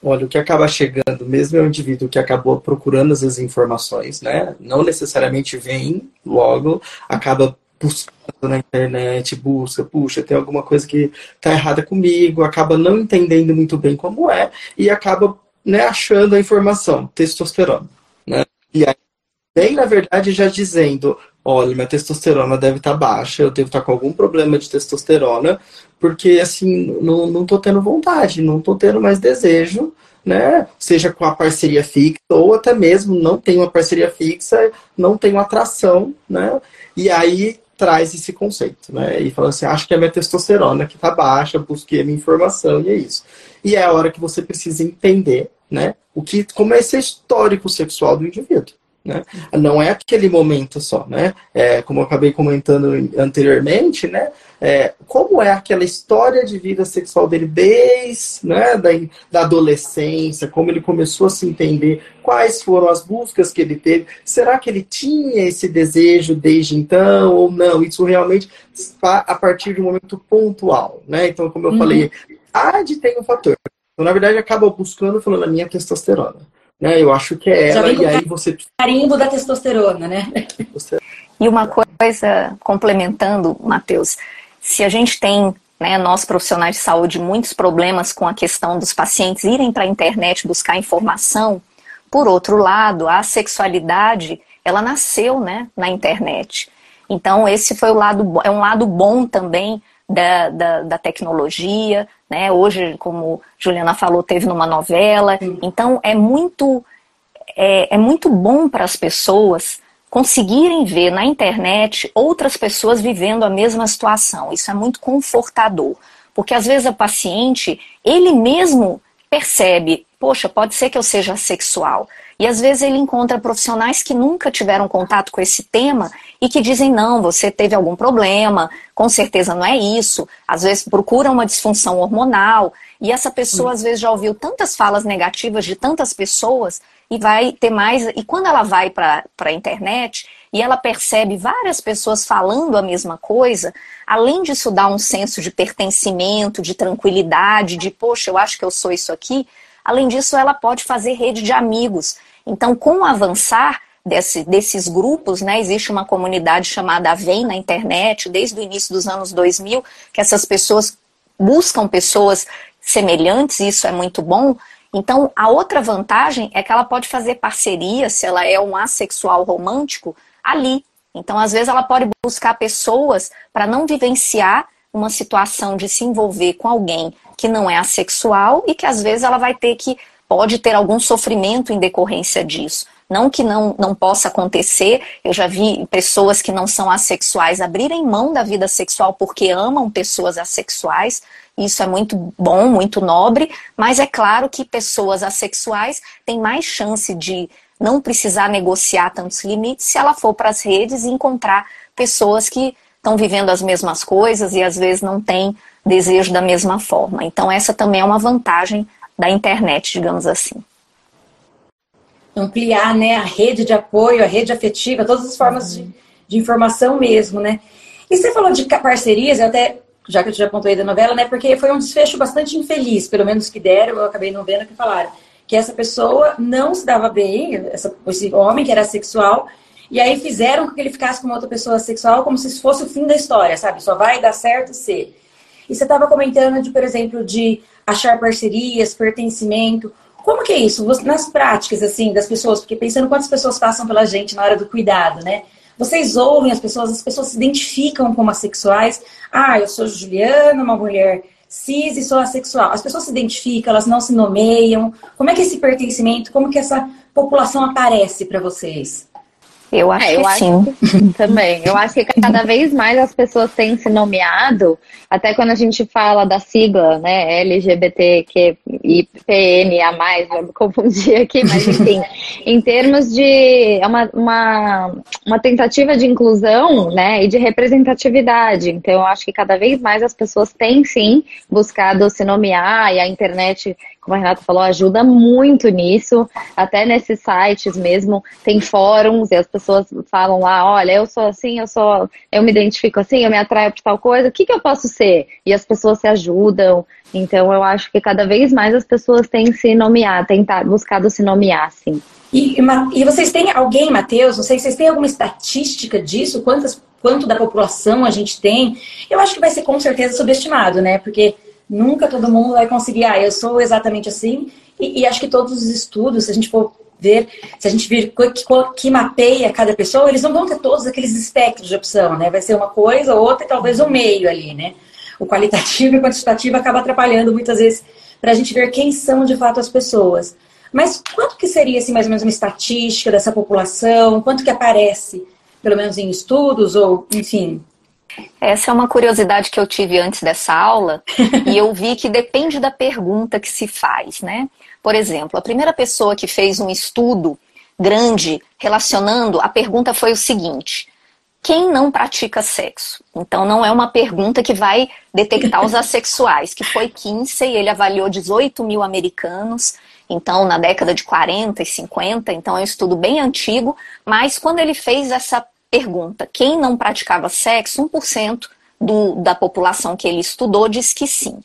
Olha, o que acaba chegando mesmo é o indivíduo que acabou procurando as informações, né? Não necessariamente vem logo, acaba buscando na internet, busca, puxa, tem alguma coisa que tá errada comigo, acaba não entendendo muito bem como é e acaba né, achando a informação, testosterona, né? E aí vem, na verdade, já dizendo, olha, minha testosterona deve estar tá baixa, eu devo estar tá com algum problema de testosterona, porque assim, não, não tô tendo vontade, não tô tendo mais desejo, né? Seja com a parceria fixa, ou até mesmo não tem uma parceria fixa, não uma atração, né? E aí traz esse conceito, né? E fala assim, acho que é minha testosterona que tá baixa, busquei a minha informação e é isso. E é a hora que você precisa entender, né? O que, como é esse histórico sexual do indivíduo. Né? Não é aquele momento só, né? É, como eu acabei comentando anteriormente, né? É, como é aquela história de vida sexual dele desde né, da, da adolescência, como ele começou a se entender, quais foram as buscas que ele teve, será que ele tinha esse desejo desde então ou não? Isso realmente está a partir de um momento pontual, né? Então, como eu uhum. falei, a de tem um fator. Então, na verdade, acaba buscando falando a minha testosterona. Né? Eu acho que é ela, e aí você. Carimbo da testosterona, né? E uma coisa, complementando, Matheus, se a gente tem, né, nós profissionais de saúde, muitos problemas com a questão dos pacientes irem para a internet buscar informação, por outro lado, a sexualidade, ela nasceu né, na internet. Então, esse foi o lado, é um lado bom também da, da, da tecnologia, né? Hoje, como Juliana falou, teve numa novela. Então, é muito, é, é muito bom para as pessoas conseguirem ver na internet outras pessoas vivendo a mesma situação. Isso é muito confortador. Porque às vezes o paciente, ele mesmo percebe, poxa, pode ser que eu seja sexual. E às vezes ele encontra profissionais que nunca tiveram contato com esse tema e que dizem: não, você teve algum problema, com certeza não é isso. Às vezes procura uma disfunção hormonal. E essa pessoa, às vezes, já ouviu tantas falas negativas de tantas pessoas e vai ter mais. E quando ela vai para a internet e ela percebe várias pessoas falando a mesma coisa, além disso dar um senso de pertencimento, de tranquilidade, de, poxa, eu acho que eu sou isso aqui. Além disso, ela pode fazer rede de amigos então, com o avançar desse, desses grupos, né, existe uma comunidade chamada Vem na internet, desde o início dos anos 2000, que essas pessoas buscam pessoas semelhantes, isso é muito bom. Então, a outra vantagem é que ela pode fazer parceria, se ela é um assexual romântico, ali. Então, às vezes, ela pode buscar pessoas para não vivenciar uma situação de se envolver com alguém que não é assexual e que às vezes ela vai ter que pode ter algum sofrimento em decorrência disso. Não que não, não possa acontecer, eu já vi pessoas que não são assexuais abrirem mão da vida sexual porque amam pessoas assexuais. Isso é muito bom, muito nobre, mas é claro que pessoas assexuais têm mais chance de não precisar negociar tantos limites se ela for para as redes e encontrar pessoas que estão vivendo as mesmas coisas e às vezes não têm desejo da mesma forma. Então, essa também é uma vantagem da internet, digamos assim ampliar né, a rede de apoio, a rede afetiva, todas as formas de, de informação mesmo, né? E você falou de parcerias, eu até, já que eu já apontei da novela, né? Porque foi um desfecho bastante infeliz, pelo menos que deram, eu acabei não vendo que falaram. Que essa pessoa não se dava bem, essa, esse homem que era sexual, e aí fizeram com que ele ficasse com outra pessoa sexual como se fosse o fim da história, sabe? Só vai dar certo ser. E você estava comentando de, por exemplo, de achar parcerias, pertencimento. Como que é isso? Nas práticas, assim, das pessoas, porque pensando quantas pessoas passam pela gente na hora do cuidado, né? Vocês ouvem as pessoas, as pessoas se identificam como assexuais. Ah, eu sou Juliana, uma mulher cis e sou assexual. As pessoas se identificam, elas não se nomeiam. Como é que esse pertencimento, como que essa população aparece para vocês? Eu acho é, eu que acho sim. Que, também. Eu acho que cada vez mais as pessoas têm se nomeado, até quando a gente fala da sigla, né, LGBTQ e PNA+, vou me confundir aqui, mas enfim, em termos de é uma, uma, uma tentativa de inclusão, né, e de representatividade. Então, eu acho que cada vez mais as pessoas têm, sim, buscado se nomear, e a internet como a Renata falou, ajuda muito nisso. Até nesses sites mesmo, tem fóruns e as pessoas falam lá, olha, eu sou assim, eu sou, eu me identifico assim, eu me atraio por tal coisa, o que, que eu posso ser? E as pessoas se ajudam. Então eu acho que cada vez mais as pessoas têm se nomear, tentar, buscado se nomear, assim. E, e vocês têm alguém, Matheus, não sei se vocês têm alguma estatística disso? Quantas, quanto da população a gente tem? Eu acho que vai ser com certeza subestimado, né? Porque Nunca todo mundo vai conseguir, ah, eu sou exatamente assim. E, e acho que todos os estudos, se a gente for ver, se a gente vir que, que, mapeia cada pessoa, eles não vão ter todos aqueles espectros de opção, né? Vai ser uma coisa, outra e talvez um meio ali, né? O qualitativo e o quantitativo acaba atrapalhando muitas vezes para a gente ver quem são de fato as pessoas. Mas quanto que seria assim, mais ou menos uma estatística dessa população? Quanto que aparece, pelo menos em estudos ou, enfim, essa é uma curiosidade que eu tive antes dessa aula e eu vi que depende da pergunta que se faz, né? Por exemplo, a primeira pessoa que fez um estudo grande relacionando, a pergunta foi o seguinte: quem não pratica sexo? Então não é uma pergunta que vai detectar os assexuais, que foi Kinsey, ele avaliou 18 mil americanos, então na década de 40 e 50, então é um estudo bem antigo, mas quando ele fez essa pergunta: quem não praticava sexo? 1% do, da população que ele estudou diz que sim.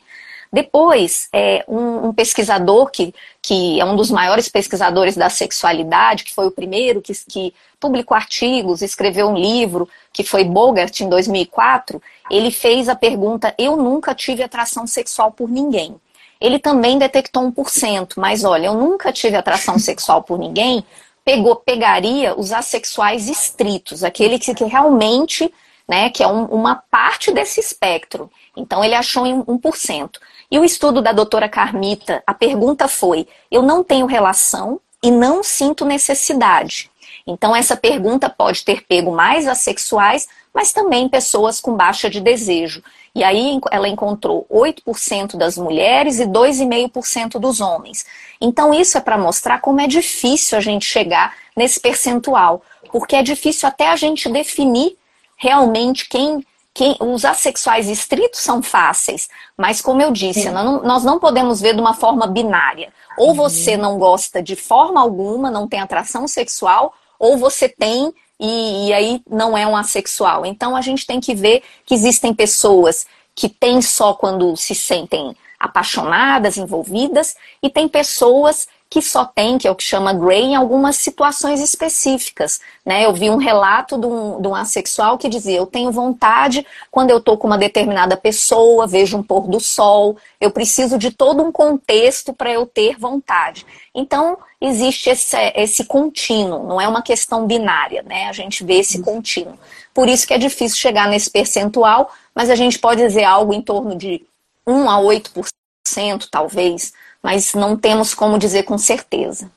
Depois, é, um, um, pesquisador que, que é um dos maiores pesquisadores da sexualidade, que foi o primeiro que, que publicou artigos, escreveu um livro, que foi Bogart, em 2004, ele fez a pergunta: Eu nunca tive atração sexual por ninguém. Ele também detectou 1%, mas olha, eu nunca tive atração sexual por ninguém, pegou, pegaria os assexuais estritos, aquele que, que realmente, né, que é um, uma parte desse espectro. Então ele achou em 1%. E o estudo da doutora Carmita, a pergunta foi: eu não tenho relação e não sinto necessidade. Então essa pergunta pode ter pego mais assexuais, mas também pessoas com baixa de desejo. E aí ela encontrou 8% das mulheres e 2,5% dos homens. Então isso é para mostrar como é difícil a gente chegar nesse percentual, porque é difícil até a gente definir realmente quem quem, os assexuais estritos são fáceis, mas como eu disse, não, nós não podemos ver de uma forma binária. Ou uhum. você não gosta de forma alguma, não tem atração sexual, ou você tem e, e aí não é um assexual. Então a gente tem que ver que existem pessoas que têm só quando se sentem apaixonadas, envolvidas, e tem pessoas que só tem, que é o que chama Gray, em algumas situações específicas. Né? Eu vi um relato de um, de um assexual que dizia: Eu tenho vontade quando eu estou com uma determinada pessoa, vejo um pôr do sol, eu preciso de todo um contexto para eu ter vontade. Então, existe esse, esse contínuo, não é uma questão binária, né? A gente vê esse contínuo. Por isso que é difícil chegar nesse percentual, mas a gente pode dizer algo em torno de 1 a 8%, talvez mas não temos como dizer com certeza.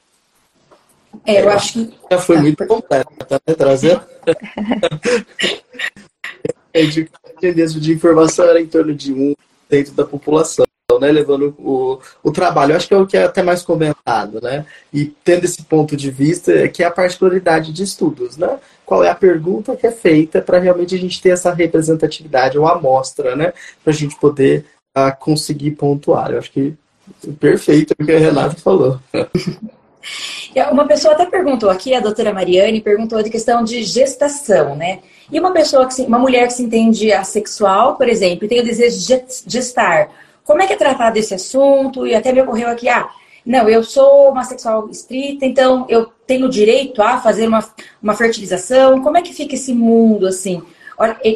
É, eu acho que. Já foi muito completa, né? Trazer. é de, mesmo de informação era em torno de um dentro da população. Né, levando o, o trabalho. Eu acho que é o que é até mais comentado, né? E tendo esse ponto de vista, é que é a particularidade de estudos, né? Qual é a pergunta que é feita para realmente a gente ter essa representatividade ou amostra, né? Para a gente poder uh, conseguir pontuar. Eu acho que perfeito o que a Renata falou. Uma pessoa até perguntou aqui, a doutora Mariane, perguntou de questão de gestação, né? E uma pessoa que uma mulher que se entende assexual, por exemplo, e tem o desejo de gestar, como é que é tratado esse assunto? E até me ocorreu aqui, ah, não, eu sou uma sexual estrita, então eu tenho direito a fazer uma, uma fertilização. Como é que fica esse mundo assim?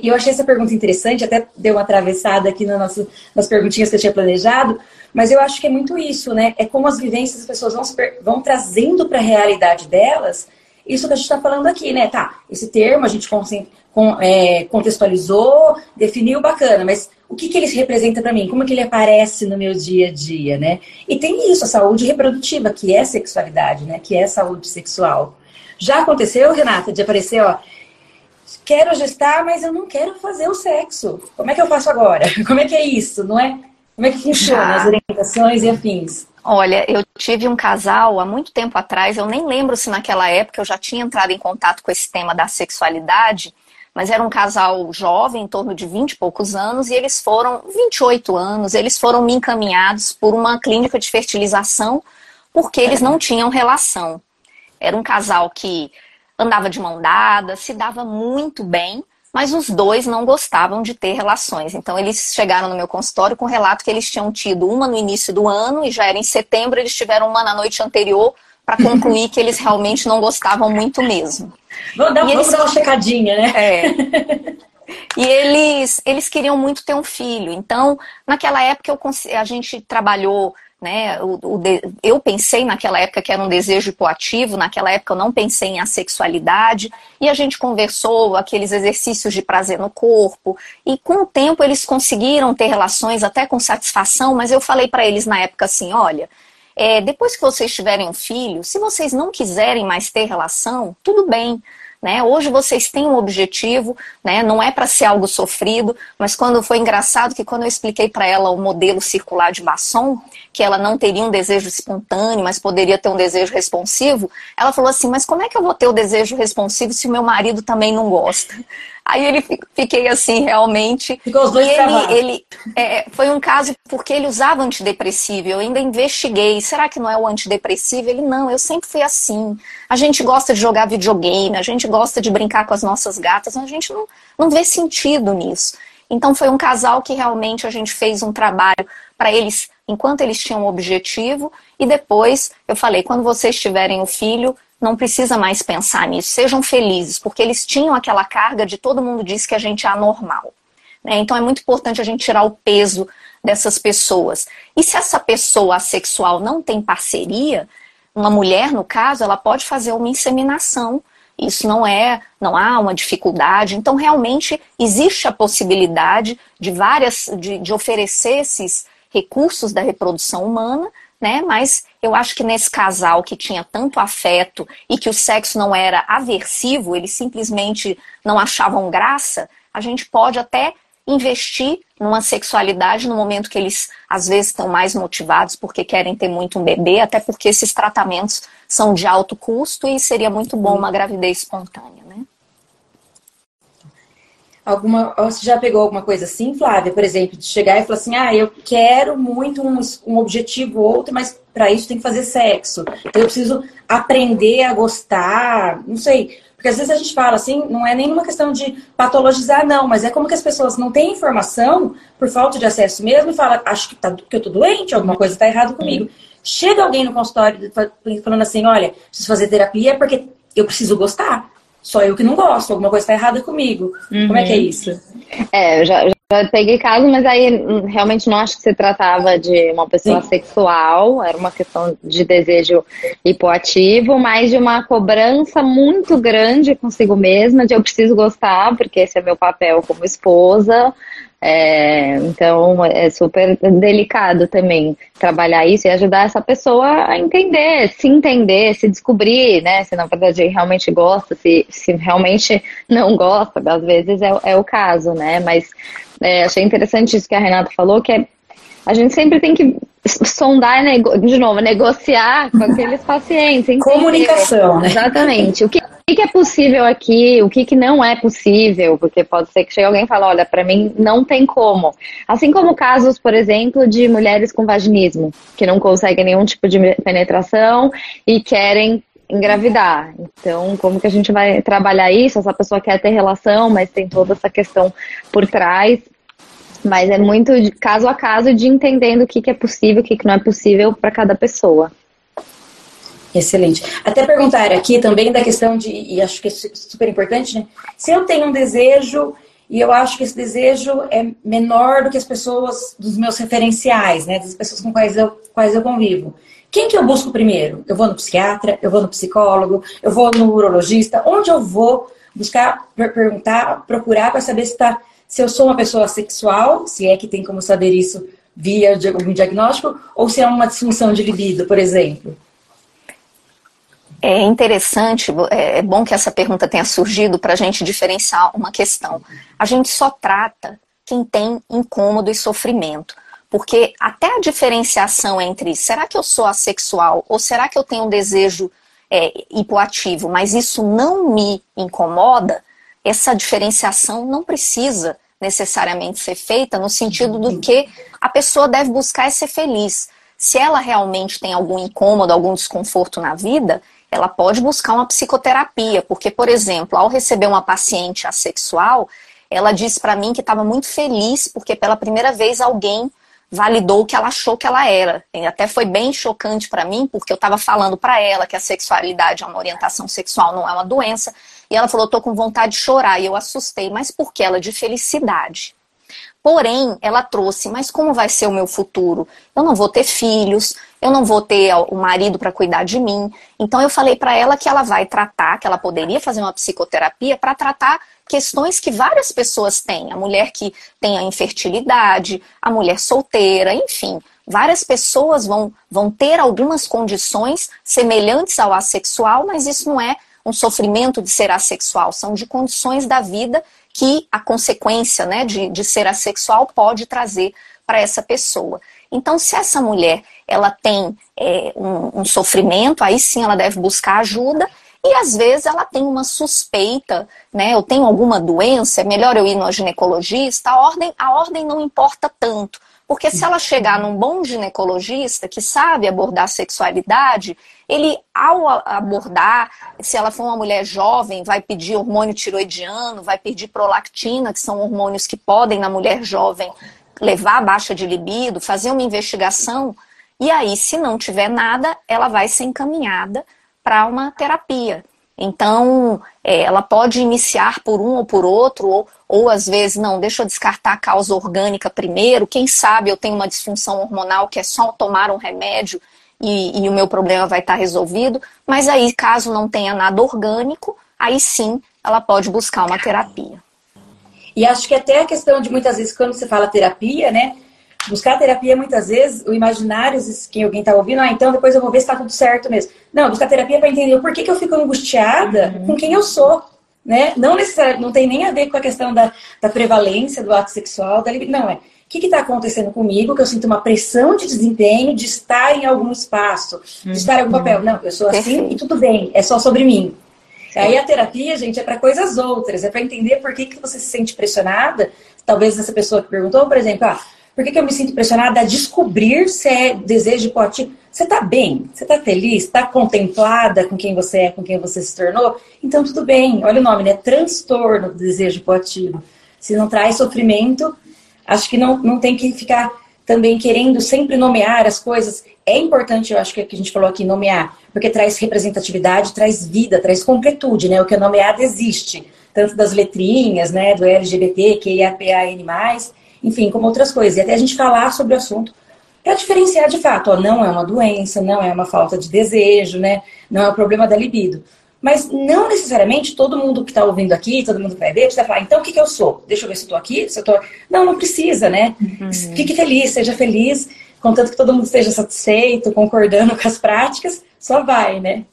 Eu achei essa pergunta interessante, até deu uma atravessada aqui no nosso, nas perguntinhas que eu tinha planejado, mas eu acho que é muito isso, né? É como as vivências das pessoas vão, vão trazendo para a realidade delas isso que a gente está falando aqui, né? Tá, esse termo a gente é, contextualizou, definiu bacana, mas o que, que ele representa para mim? Como que ele aparece no meu dia a dia, né? E tem isso, a saúde reprodutiva, que é sexualidade, né? Que é saúde sexual. Já aconteceu, Renata, de aparecer, ó, quero gestar, mas eu não quero fazer o sexo. Como é que eu faço agora? Como é que é isso, não é? Como é que funciona as orientações e afins? Olha, eu tive um casal há muito tempo atrás, eu nem lembro se naquela época eu já tinha entrado em contato com esse tema da sexualidade, mas era um casal jovem, em torno de 20 e poucos anos, e eles foram, 28 anos, eles foram me encaminhados por uma clínica de fertilização, porque eles não tinham relação. Era um casal que andava de mão dada, se dava muito bem, mas os dois não gostavam de ter relações. Então eles chegaram no meu consultório com o relato que eles tinham tido uma no início do ano e já era em setembro, eles tiveram uma na noite anterior para concluir que eles realmente não gostavam muito mesmo. Vamos dar, eles... dar uma checadinha, né? É. E eles, eles queriam muito ter um filho. Então, naquela época, eu, a gente trabalhou né? O, o de, eu pensei naquela época que era um desejo hipoativo, naquela época eu não pensei em assexualidade, e a gente conversou aqueles exercícios de prazer no corpo, e com o tempo eles conseguiram ter relações até com satisfação, mas eu falei para eles na época assim: olha, é, depois que vocês tiverem um filho, se vocês não quiserem mais ter relação, tudo bem. Né? Hoje vocês têm um objetivo, né? não é para ser algo sofrido, mas quando foi engraçado que quando eu expliquei para ela o modelo circular de Basson, que ela não teria um desejo espontâneo, mas poderia ter um desejo responsivo, ela falou assim: Mas como é que eu vou ter o desejo responsivo se o meu marido também não gosta? Aí ele fiquei assim, realmente. Ficou os dois e ele, ele é, Foi um caso porque ele usava antidepressivo. Eu ainda investiguei. Será que não é o antidepressivo? Ele, não, eu sempre fui assim. A gente gosta de jogar videogame, a gente gosta de brincar com as nossas gatas, a gente não, não vê sentido nisso. Então foi um casal que realmente a gente fez um trabalho para eles, enquanto eles tinham um objetivo, e depois eu falei, quando vocês tiverem o filho, não precisa mais pensar nisso, sejam felizes, porque eles tinham aquela carga de todo mundo diz que a gente é anormal. Né? Então é muito importante a gente tirar o peso dessas pessoas. E se essa pessoa assexual não tem parceria, uma mulher, no caso, ela pode fazer uma inseminação. Isso não é, não há uma dificuldade. Então, realmente existe a possibilidade de várias, de, de oferecer esses recursos da reprodução humana né? Mas eu acho que nesse casal que tinha tanto afeto e que o sexo não era aversivo, eles simplesmente não achavam graça, a gente pode até investir numa sexualidade no momento que eles às vezes estão mais motivados porque querem ter muito um bebê, até porque esses tratamentos são de alto custo e seria muito bom uma gravidez espontânea, né? Alguma, você já pegou alguma coisa assim, Flávia, por exemplo, de chegar e falar assim, ah, eu quero muito um, um objetivo ou outro, mas para isso tem que fazer sexo. Então eu preciso aprender a gostar, não sei. Porque às vezes a gente fala assim, não é nenhuma questão de patologizar, não, mas é como que as pessoas não têm informação por falta de acesso mesmo e fala, acho que, tá, que eu tô doente, alguma coisa está errada comigo. Chega alguém no consultório falando assim, olha, preciso fazer terapia porque eu preciso gostar só eu que não gosto, alguma coisa está errada comigo. Uhum. Como é que é isso? É, eu já, já peguei caso, mas aí hum, realmente não acho que se tratava de uma pessoa Sim. sexual, era uma questão de desejo hipoativo, mas de uma cobrança muito grande consigo mesma, de eu preciso gostar, porque esse é meu papel como esposa. É, então é super delicado também trabalhar isso e ajudar essa pessoa a entender, se entender, se descobrir, né? Se na verdade realmente gosta, se, se realmente não gosta, às vezes é, é o caso, né? Mas é, achei interessante isso que a Renata falou, que é, a gente sempre tem que sondar, de novo, negociar com aqueles pacientes. Entender. Comunicação, né? Exatamente. O que o que é possível aqui, o que, que não é possível, porque pode ser que chegue alguém e fale, olha, para mim não tem como. Assim como casos, por exemplo, de mulheres com vaginismo, que não conseguem nenhum tipo de penetração e querem engravidar. Então, como que a gente vai trabalhar isso? Essa pessoa quer ter relação, mas tem toda essa questão por trás. Mas é muito de caso a caso de entendendo o que, que é possível, o que, que não é possível para cada pessoa. Excelente. Até perguntar aqui também da questão de, e acho que é super importante, né? Se eu tenho um desejo e eu acho que esse desejo é menor do que as pessoas dos meus referenciais, né? Das pessoas com quais eu, quais eu convivo. Quem que eu busco primeiro? Eu vou no psiquiatra, eu vou no psicólogo, eu vou no urologista. Onde eu vou buscar, perguntar, procurar para saber se, tá, se eu sou uma pessoa sexual, se é que tem como saber isso via um diagnóstico, ou se é uma disfunção de libido, por exemplo? É interessante, é, é bom que essa pergunta tenha surgido para a gente diferenciar uma questão. A gente só trata quem tem incômodo e sofrimento. Porque até a diferenciação entre será que eu sou assexual ou será que eu tenho um desejo é, hipoativo, mas isso não me incomoda, essa diferenciação não precisa necessariamente ser feita no sentido do que a pessoa deve buscar é ser feliz. Se ela realmente tem algum incômodo, algum desconforto na vida, ela pode buscar uma psicoterapia, porque, por exemplo, ao receber uma paciente assexual, ela disse para mim que estava muito feliz porque pela primeira vez alguém validou o que ela achou que ela era. E até foi bem chocante para mim, porque eu estava falando para ela que a sexualidade é uma orientação sexual, não é uma doença, e ela falou: "Tô com vontade de chorar". E eu assustei, mas por que ela de felicidade? Porém, ela trouxe, mas como vai ser o meu futuro? Eu não vou ter filhos, eu não vou ter o marido para cuidar de mim. Então eu falei para ela que ela vai tratar, que ela poderia fazer uma psicoterapia para tratar questões que várias pessoas têm. A mulher que tem a infertilidade, a mulher solteira, enfim. Várias pessoas vão, vão ter algumas condições semelhantes ao assexual, mas isso não é um sofrimento de ser assexual, são de condições da vida que a consequência né, de, de ser assexual pode trazer para essa pessoa. Então, se essa mulher ela tem é, um, um sofrimento, aí sim ela deve buscar ajuda e às vezes ela tem uma suspeita, né? Eu tenho alguma doença, é melhor eu ir no ginecologista. A ordem, a ordem não importa tanto. Porque se ela chegar num bom ginecologista que sabe abordar sexualidade, ele, ao abordar, se ela for uma mulher jovem, vai pedir hormônio tiroidiano, vai pedir prolactina, que são hormônios que podem, na mulher jovem, levar a baixa de libido, fazer uma investigação. E aí, se não tiver nada, ela vai ser encaminhada para uma terapia. Então, é, ela pode iniciar por um ou por outro, ou, ou às vezes, não, deixa eu descartar a causa orgânica primeiro. Quem sabe eu tenho uma disfunção hormonal que é só tomar um remédio e, e o meu problema vai estar resolvido. Mas aí, caso não tenha nada orgânico, aí sim ela pode buscar uma terapia. E acho que até a questão de muitas vezes, quando você fala terapia, né? Buscar terapia, muitas vezes, o imaginário, que alguém está ouvindo, ah, então depois eu vou ver se está tudo certo mesmo. Não, buscar terapia para entender o porquê que eu fico angustiada uhum. com quem eu sou. Né? Não necessariamente, não tem nem a ver com a questão da, da prevalência do ato sexual, da Não, é o que está acontecendo comigo, que eu sinto uma pressão de desempenho de estar em algum espaço, de estar em algum papel. Não, eu sou assim e tudo bem, é só sobre mim. Aí a terapia, gente, é para coisas outras, é para entender por que, que você se sente pressionada. Talvez essa pessoa que perguntou, por exemplo, ah, por que, que eu me sinto pressionada a descobrir se é desejo hipoativo? Você está bem? Você está feliz? Está contemplada com quem você é, com quem você se tornou? Então tudo bem. Olha o nome, né? Transtorno do desejo hipoativo. Se não traz sofrimento, acho que não, não tem que ficar também querendo sempre nomear as coisas. É importante, eu acho que é que a gente falou aqui, nomear, porque traz representatividade, traz vida, traz completude, né? O que é nomeado existe. Tanto das letrinhas, né? Do LGBT, QIAPAN+, enfim, como outras coisas. E até a gente falar sobre o assunto para diferenciar de fato, ó, não é uma doença, não é uma falta de desejo, né? Não é o problema da libido. Mas não necessariamente todo mundo que está ouvindo aqui, todo mundo que vai ver, precisa falar, então o que, que eu sou? Deixa eu ver se eu estou aqui, se eu tô... Não, não precisa, né? Uhum. Fique feliz, seja feliz, contanto que todo mundo esteja satisfeito, concordando com as práticas, só vai, né?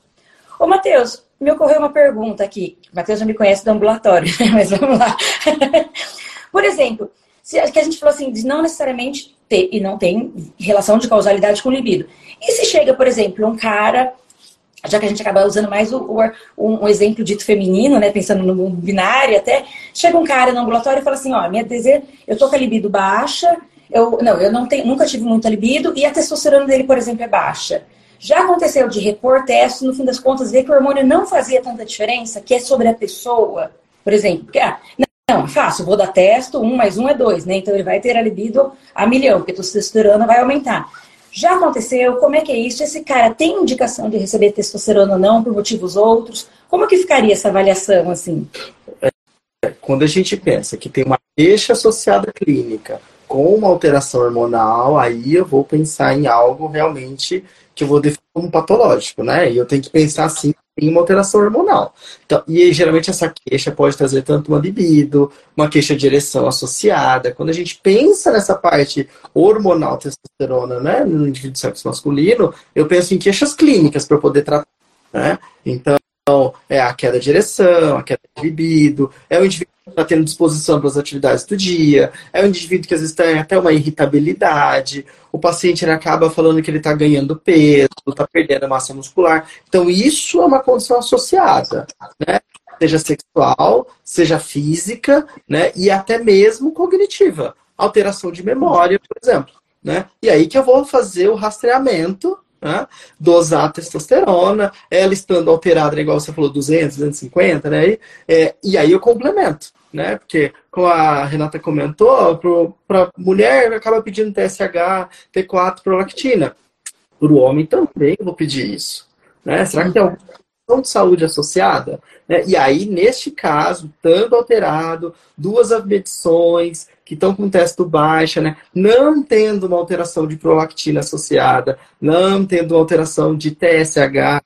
Ô, Matheus, me ocorreu uma pergunta aqui. O Matheus já me conhece do ambulatório, né? mas vamos lá. Por exemplo, que a gente falou assim, de não necessariamente ter, e não tem relação de causalidade com libido. E se chega, por exemplo, um cara já que a gente acaba usando mais o, o, um exemplo dito feminino, né, pensando no binário até, chega um cara no ambulatório e fala assim, ó, minha desejo, eu tô com a libido baixa, eu, não, eu não tenho, nunca tive muita libido e a testosterona dele, por exemplo, é baixa. Já aconteceu de repor testes, no fim das contas, ver que o hormônio não fazia tanta diferença, que é sobre a pessoa, por exemplo, porque, ah, não, fácil, vou dar testo, um mais um é dois, né, então ele vai ter a libido a milhão, porque a testosterona vai aumentar. Já aconteceu? Como é que é isso? Esse cara tem indicação de receber testosterona ou não, por motivos outros? Como que ficaria essa avaliação, assim? É, quando a gente pensa que tem uma queixa associada clínica com uma alteração hormonal, aí eu vou pensar em algo realmente que eu vou definir como patológico, né? E eu tenho que pensar assim em uma alteração hormonal. Então, e geralmente essa queixa pode trazer tanto uma libido, uma queixa de ereção associada. Quando a gente pensa nessa parte hormonal testosterona, né, no indivíduo sexo masculino, eu penso em queixas clínicas para poder tratar, né? Então, é a queda de ereção, a queda de libido, é o indivíduo está tendo disposição para as atividades do dia, é o indivíduo que às vezes tem até uma irritabilidade, o paciente acaba falando que ele está ganhando peso, está perdendo massa muscular. Então, isso é uma condição associada, né? Seja sexual, seja física, né? E até mesmo cognitiva. Alteração de memória, por exemplo. Né? E aí que eu vou fazer o rastreamento né? dosar testosterona, ela estando alterada, né, igual você falou, 200, 250, né? É, e aí eu complemento, né? Porque, como a Renata comentou, para mulher acaba pedindo TSH, T4, prolactina. Para o homem também vou pedir isso. Né? Será que tem alguma questão de saúde associada? Né? E aí, neste caso, estando alterado, duas medições, que estão com testo baixa, né? não tendo uma alteração de prolactina associada, não tendo uma alteração de TSH4,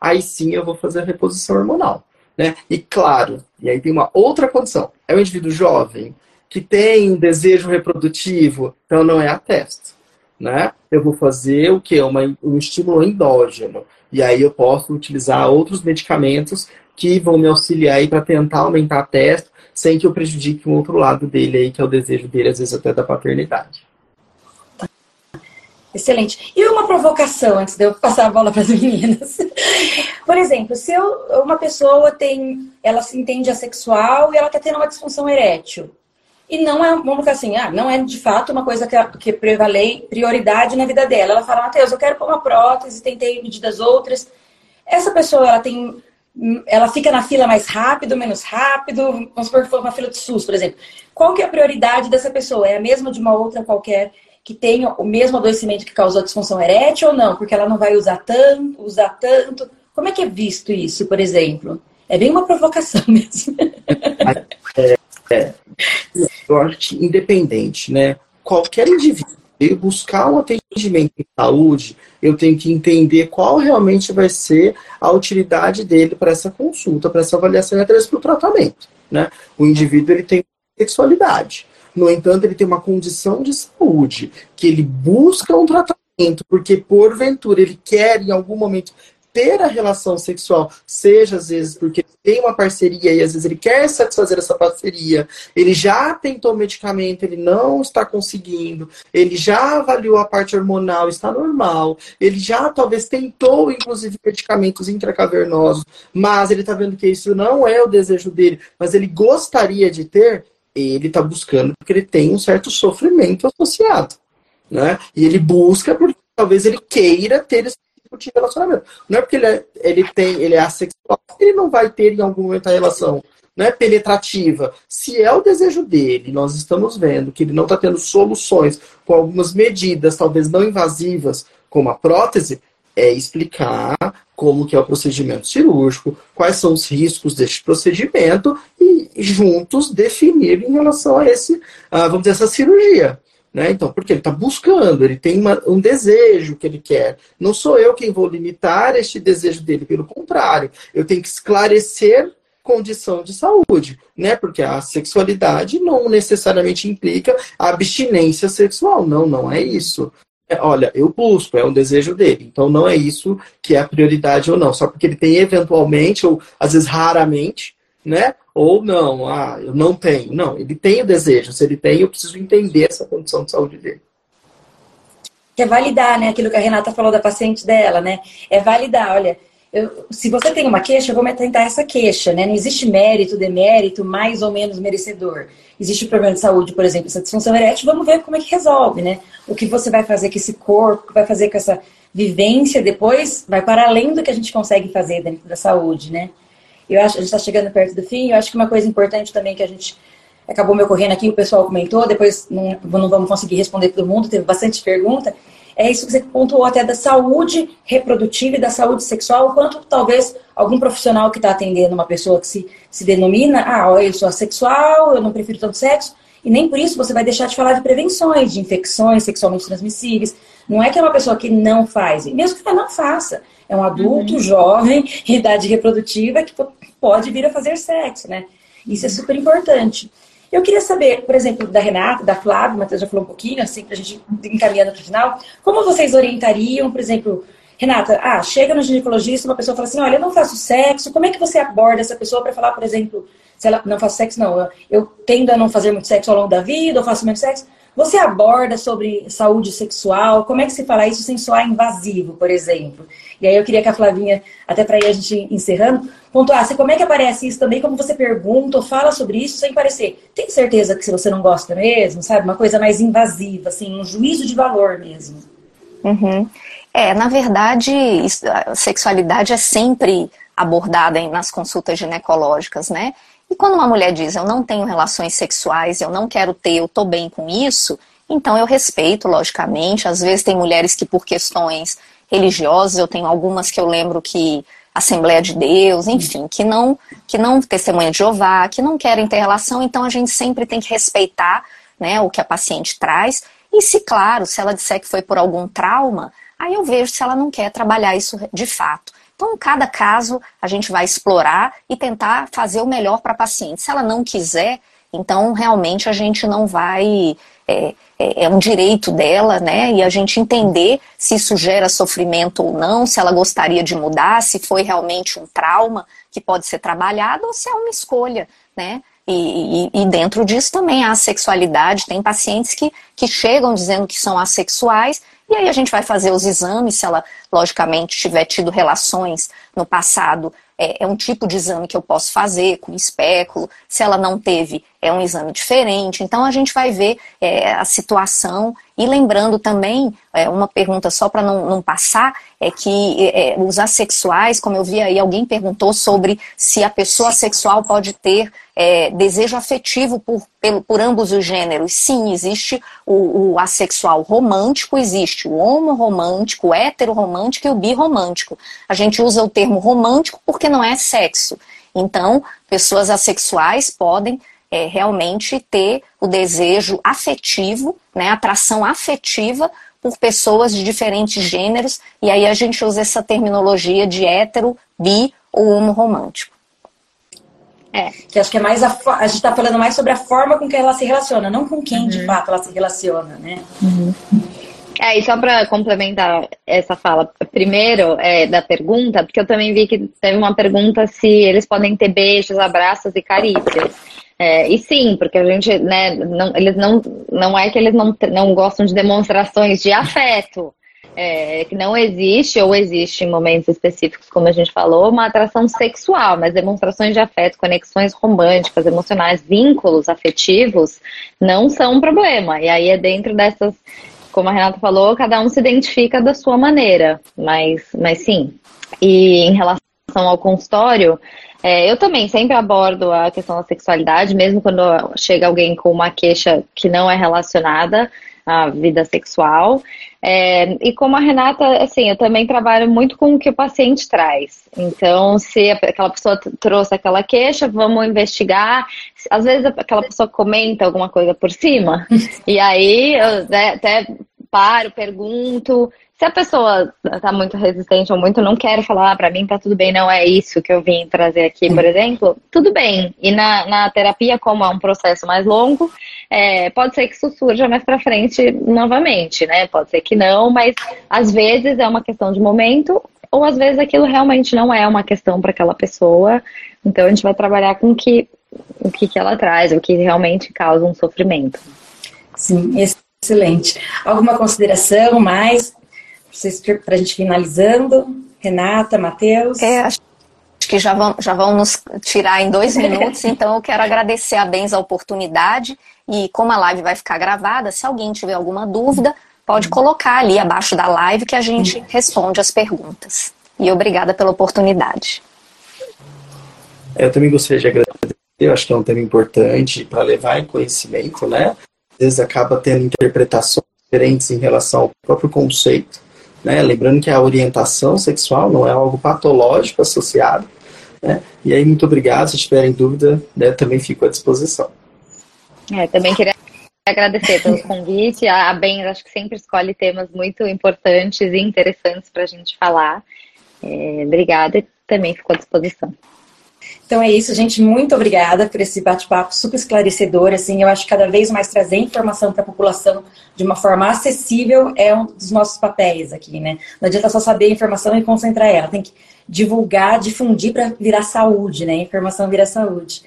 aí sim eu vou fazer a reposição hormonal. Né? E claro, e aí tem uma outra condição. É um indivíduo jovem que tem desejo reprodutivo, então não é a testo. Né? Eu vou fazer o que? Um estímulo endógeno. E aí eu posso utilizar outros medicamentos que vão me auxiliar para tentar aumentar a testo sem que eu prejudique o outro lado dele aí, que é o desejo dele, às vezes até da paternidade. Excelente. E uma provocação antes de eu passar a bola para as meninas. Por exemplo, se eu, uma pessoa tem, ela se entende assexual e ela está tendo uma disfunção erétil. E não é, vamos ficar assim, ah, não é de fato uma coisa que, que prevalei prioridade na vida dela. Ela fala, Matheus, eu quero pôr uma prótese, tentei medidas outras. Essa pessoa, ela tem ela fica na fila mais rápido, menos rápido? Vamos supor que for uma fila de SUS, por exemplo. Qual que é a prioridade dessa pessoa? É a mesma de uma outra qualquer que tenha o mesmo adoecimento que causou a disfunção erétil ou não? Porque ela não vai usar tanto, usar tanto. Como é que é visto isso, por exemplo? É bem uma provocação mesmo. É, é, eu acho que independente, né? Qualquer indivíduo buscar um atendimento em saúde, eu tenho que entender qual realmente vai ser a utilidade dele para essa consulta, para essa avaliação e até para o tratamento. Né? O indivíduo ele tem sexualidade. No entanto, ele tem uma condição de saúde que ele busca um tratamento, porque porventura ele quer em algum momento ter a relação sexual, seja às vezes porque tem uma parceria e às vezes ele quer satisfazer essa parceria, ele já tentou medicamento, ele não está conseguindo, ele já avaliou a parte hormonal, está normal, ele já talvez tentou, inclusive, medicamentos intracavernosos, mas ele está vendo que isso não é o desejo dele, mas ele gostaria de ter, ele está buscando porque ele tem um certo sofrimento associado. Né? E ele busca porque talvez ele queira ter esse tipo de relacionamento. Não é porque ele, é, ele tem, ele é assexual, ele não vai ter em algum momento a relação não é penetrativa. Se é o desejo dele, nós estamos vendo que ele não está tendo soluções com algumas medidas, talvez não invasivas, como a prótese, é explicar como que é o procedimento cirúrgico, quais são os riscos deste procedimento e juntos definir em relação a esse, vamos dizer, essa cirurgia. Né? Então, porque ele está buscando, ele tem uma, um desejo que ele quer. Não sou eu quem vou limitar este desejo dele, pelo contrário, eu tenho que esclarecer condição de saúde, né? Porque a sexualidade não necessariamente implica a abstinência sexual. Não, não é isso. É, olha, eu busco, é um desejo dele. Então não é isso que é a prioridade ou não. Só porque ele tem eventualmente, ou às vezes raramente, né? Ou não, ah, eu não tenho. Não, ele tem o desejo. Se ele tem, eu preciso entender essa condição de saúde dele. É validar, né? Aquilo que a Renata falou da paciente dela, né? É validar, olha, eu, se você tem uma queixa, eu vou me atentar a essa queixa, né? Não existe mérito, demérito, mais ou menos merecedor. Existe um problema de saúde, por exemplo, essa disfunção erétil, vamos ver como é que resolve, né? O que você vai fazer com esse corpo, vai fazer com essa vivência depois, vai para além do que a gente consegue fazer dentro da saúde, né? Eu acho, a gente está chegando perto do fim, eu acho que uma coisa importante também que a gente acabou me ocorrendo aqui, o pessoal comentou, depois não, não vamos conseguir responder todo mundo, teve bastante pergunta, é isso que você pontuou até da saúde reprodutiva e da saúde sexual, quanto talvez algum profissional que está atendendo uma pessoa que se, se denomina, ah, eu sou assexual, eu não prefiro tanto sexo, e nem por isso você vai deixar de falar de prevenções, de infecções sexualmente transmissíveis. Não é que é uma pessoa que não faz, mesmo que ela não faça. É um adulto uhum. jovem, idade reprodutiva, que pode vir a fazer sexo, né? Isso é super importante. Eu queria saber, por exemplo, da Renata, da Flávia, o Matheus já falou um pouquinho, assim, para a gente encaminhando para o final, como vocês orientariam, por exemplo, Renata, ah, chega no ginecologista, uma pessoa fala assim, olha, eu não faço sexo, como é que você aborda essa pessoa para falar, por exemplo, se ela não faz sexo, não, eu tendo a não fazer muito sexo ao longo da vida, ou faço muito sexo, você aborda sobre saúde sexual? Como é que se fala isso sem soar invasivo, por exemplo? E aí eu queria que a Flavinha, até para ir a gente encerrando, pontuasse como é que aparece isso também, como você pergunta ou fala sobre isso sem parecer. Tem certeza que se você não gosta mesmo, sabe? Uma coisa mais invasiva, assim, um juízo de valor mesmo. Uhum. É, na verdade, a sexualidade é sempre abordada nas consultas ginecológicas, né? E quando uma mulher diz, eu não tenho relações sexuais, eu não quero ter, eu tô bem com isso, então eu respeito, logicamente. Às vezes tem mulheres que, por questões religiosas, eu tenho algumas que eu lembro que Assembleia de Deus, enfim, que não, que não testemunha de Jeová, que não querem ter relação, então a gente sempre tem que respeitar né, o que a paciente traz. E se, claro, se ela disser que foi por algum trauma, aí eu vejo se ela não quer trabalhar isso de fato. Então, cada caso a gente vai explorar e tentar fazer o melhor para a paciente. Se ela não quiser, então realmente a gente não vai. É, é, é, um direito dela, né? E a gente entender se isso gera sofrimento ou não, se ela gostaria de mudar, se foi realmente um trauma que pode ser trabalhado ou se é uma escolha, né? E, e, e, dentro disso também há sexualidade. Tem pacientes que, que chegam dizendo que são assexuais e aí a gente vai fazer os exames, se ela, logicamente, tiver tido relações no passado, é, é, um tipo de exame que eu posso fazer com espéculo. Se ela não teve, é um exame diferente. Então a gente vai ver é, a situação. E lembrando também, é, uma pergunta só para não, não, passar, é que é, é, os assexuais, como eu vi aí, alguém perguntou sobre se a pessoa sexual pode ter é, desejo afetivo por, por, por, ambos os gêneros. Sim, existe o, o assexual romântico, existe o homoromântico, o heteroromântico e o birromântico. A gente usa o termo romântico porque não é sexo. Então, pessoas assexuais podem é, realmente ter o desejo afetivo, né, atração afetiva por pessoas de diferentes gêneros, e aí a gente usa essa terminologia de hétero, bi ou homo romântico. É. Que acho que é mais a, a gente está falando mais sobre a forma com que ela se relaciona, não com quem uhum. de fato ela se relaciona, né? Uhum. É, e só para complementar essa fala, primeiro é, da pergunta, porque eu também vi que teve uma pergunta se eles podem ter beijos, abraços e carícias. É, e sim, porque a gente, né, não, eles não, não é que eles não, não gostam de demonstrações de afeto. É, que não existe, ou existe em momentos específicos, como a gente falou, uma atração sexual, mas demonstrações de afeto, conexões românticas, emocionais, vínculos afetivos, não são um problema. E aí é dentro dessas como a Renata falou, cada um se identifica da sua maneira, mas, mas sim. E em relação ao consultório, é, eu também sempre abordo a questão da sexualidade, mesmo quando chega alguém com uma queixa que não é relacionada à vida sexual. É, e como a Renata, assim, eu também trabalho muito com o que o paciente traz. Então, se aquela pessoa trouxe aquela queixa, vamos investigar. Às vezes aquela pessoa comenta alguma coisa por cima, e aí eu né, até paro, pergunto. Se a pessoa tá muito resistente ou muito não quer falar ah, para mim, tá tudo bem, não é isso que eu vim trazer aqui, por exemplo, tudo bem. E na, na terapia, como é um processo mais longo, é, pode ser que isso surja mais para frente novamente, né? Pode ser que não, mas às vezes é uma questão de momento, ou às vezes aquilo realmente não é uma questão para aquela pessoa. Então a gente vai trabalhar com que, o que, que ela traz, o que realmente causa um sofrimento. Sim, excelente. Alguma consideração mais para a gente finalizando? Renata, Matheus? É, acho que já vão, já vão nos tirar em dois minutos, então eu quero agradecer a Bens a oportunidade e como a live vai ficar gravada, se alguém tiver alguma dúvida, pode colocar ali abaixo da live que a gente responde as perguntas. E obrigada pela oportunidade. Eu também gostaria de agradecer, eu acho que é um tema importante para levar em conhecimento, né? Às vezes acaba tendo interpretações diferentes em relação ao próprio conceito. Né? Lembrando que a orientação sexual não é algo patológico associado. Né? E aí, muito obrigado. Se tiverem dúvida, né, também fico à disposição. É, também queria agradecer pelo convite. A Ben, acho que sempre escolhe temas muito importantes e interessantes para a gente falar. É, obrigada e também fico à disposição. Então é isso, gente. Muito obrigada por esse bate-papo super esclarecedor. Assim, eu acho que cada vez mais trazer informação para a população de uma forma acessível é um dos nossos papéis aqui, né? Não adianta só saber a informação e concentrar ela. Tem que divulgar, difundir para virar saúde, né? Informação vira saúde.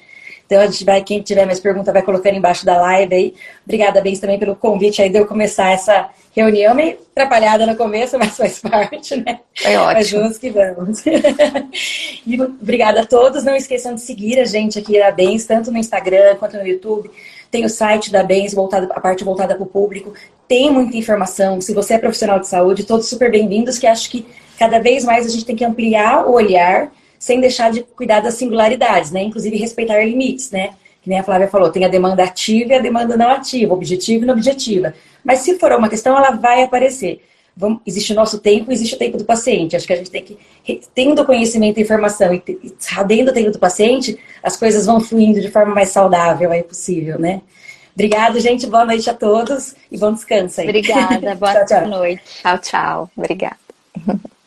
Então a gente vai, quem tiver mais pergunta, vai colocando embaixo da live aí. Obrigada, Bens, também pelo convite aí de eu começar essa reunião meio atrapalhada no começo, mas faz parte, né? Foi ótimo. Mas vamos que vamos. e obrigada a todos. Não esqueçam de seguir a gente aqui da Bens, tanto no Instagram quanto no YouTube. Tem o site da Bens, voltado, a parte voltada para o público. Tem muita informação. Se você é profissional de saúde, todos super bem-vindos, que acho que cada vez mais a gente tem que ampliar o olhar sem deixar de cuidar das singularidades, né? Inclusive respeitar limites, né? Que nem a Flávia falou, tem a demanda ativa e a demanda não ativa, objetiva e não objetiva. Mas se for uma questão, ela vai aparecer. Vamos, existe o nosso tempo, existe o tempo do paciente. Acho que a gente tem que, tendo conhecimento e informação e sabendo o tempo do paciente, as coisas vão fluindo de forma mais saudável, é possível, né? Obrigada, gente. Boa noite a todos e bom descanso aí. Obrigada. Boa tchau, tchau. noite. Tchau, tchau. Obrigada.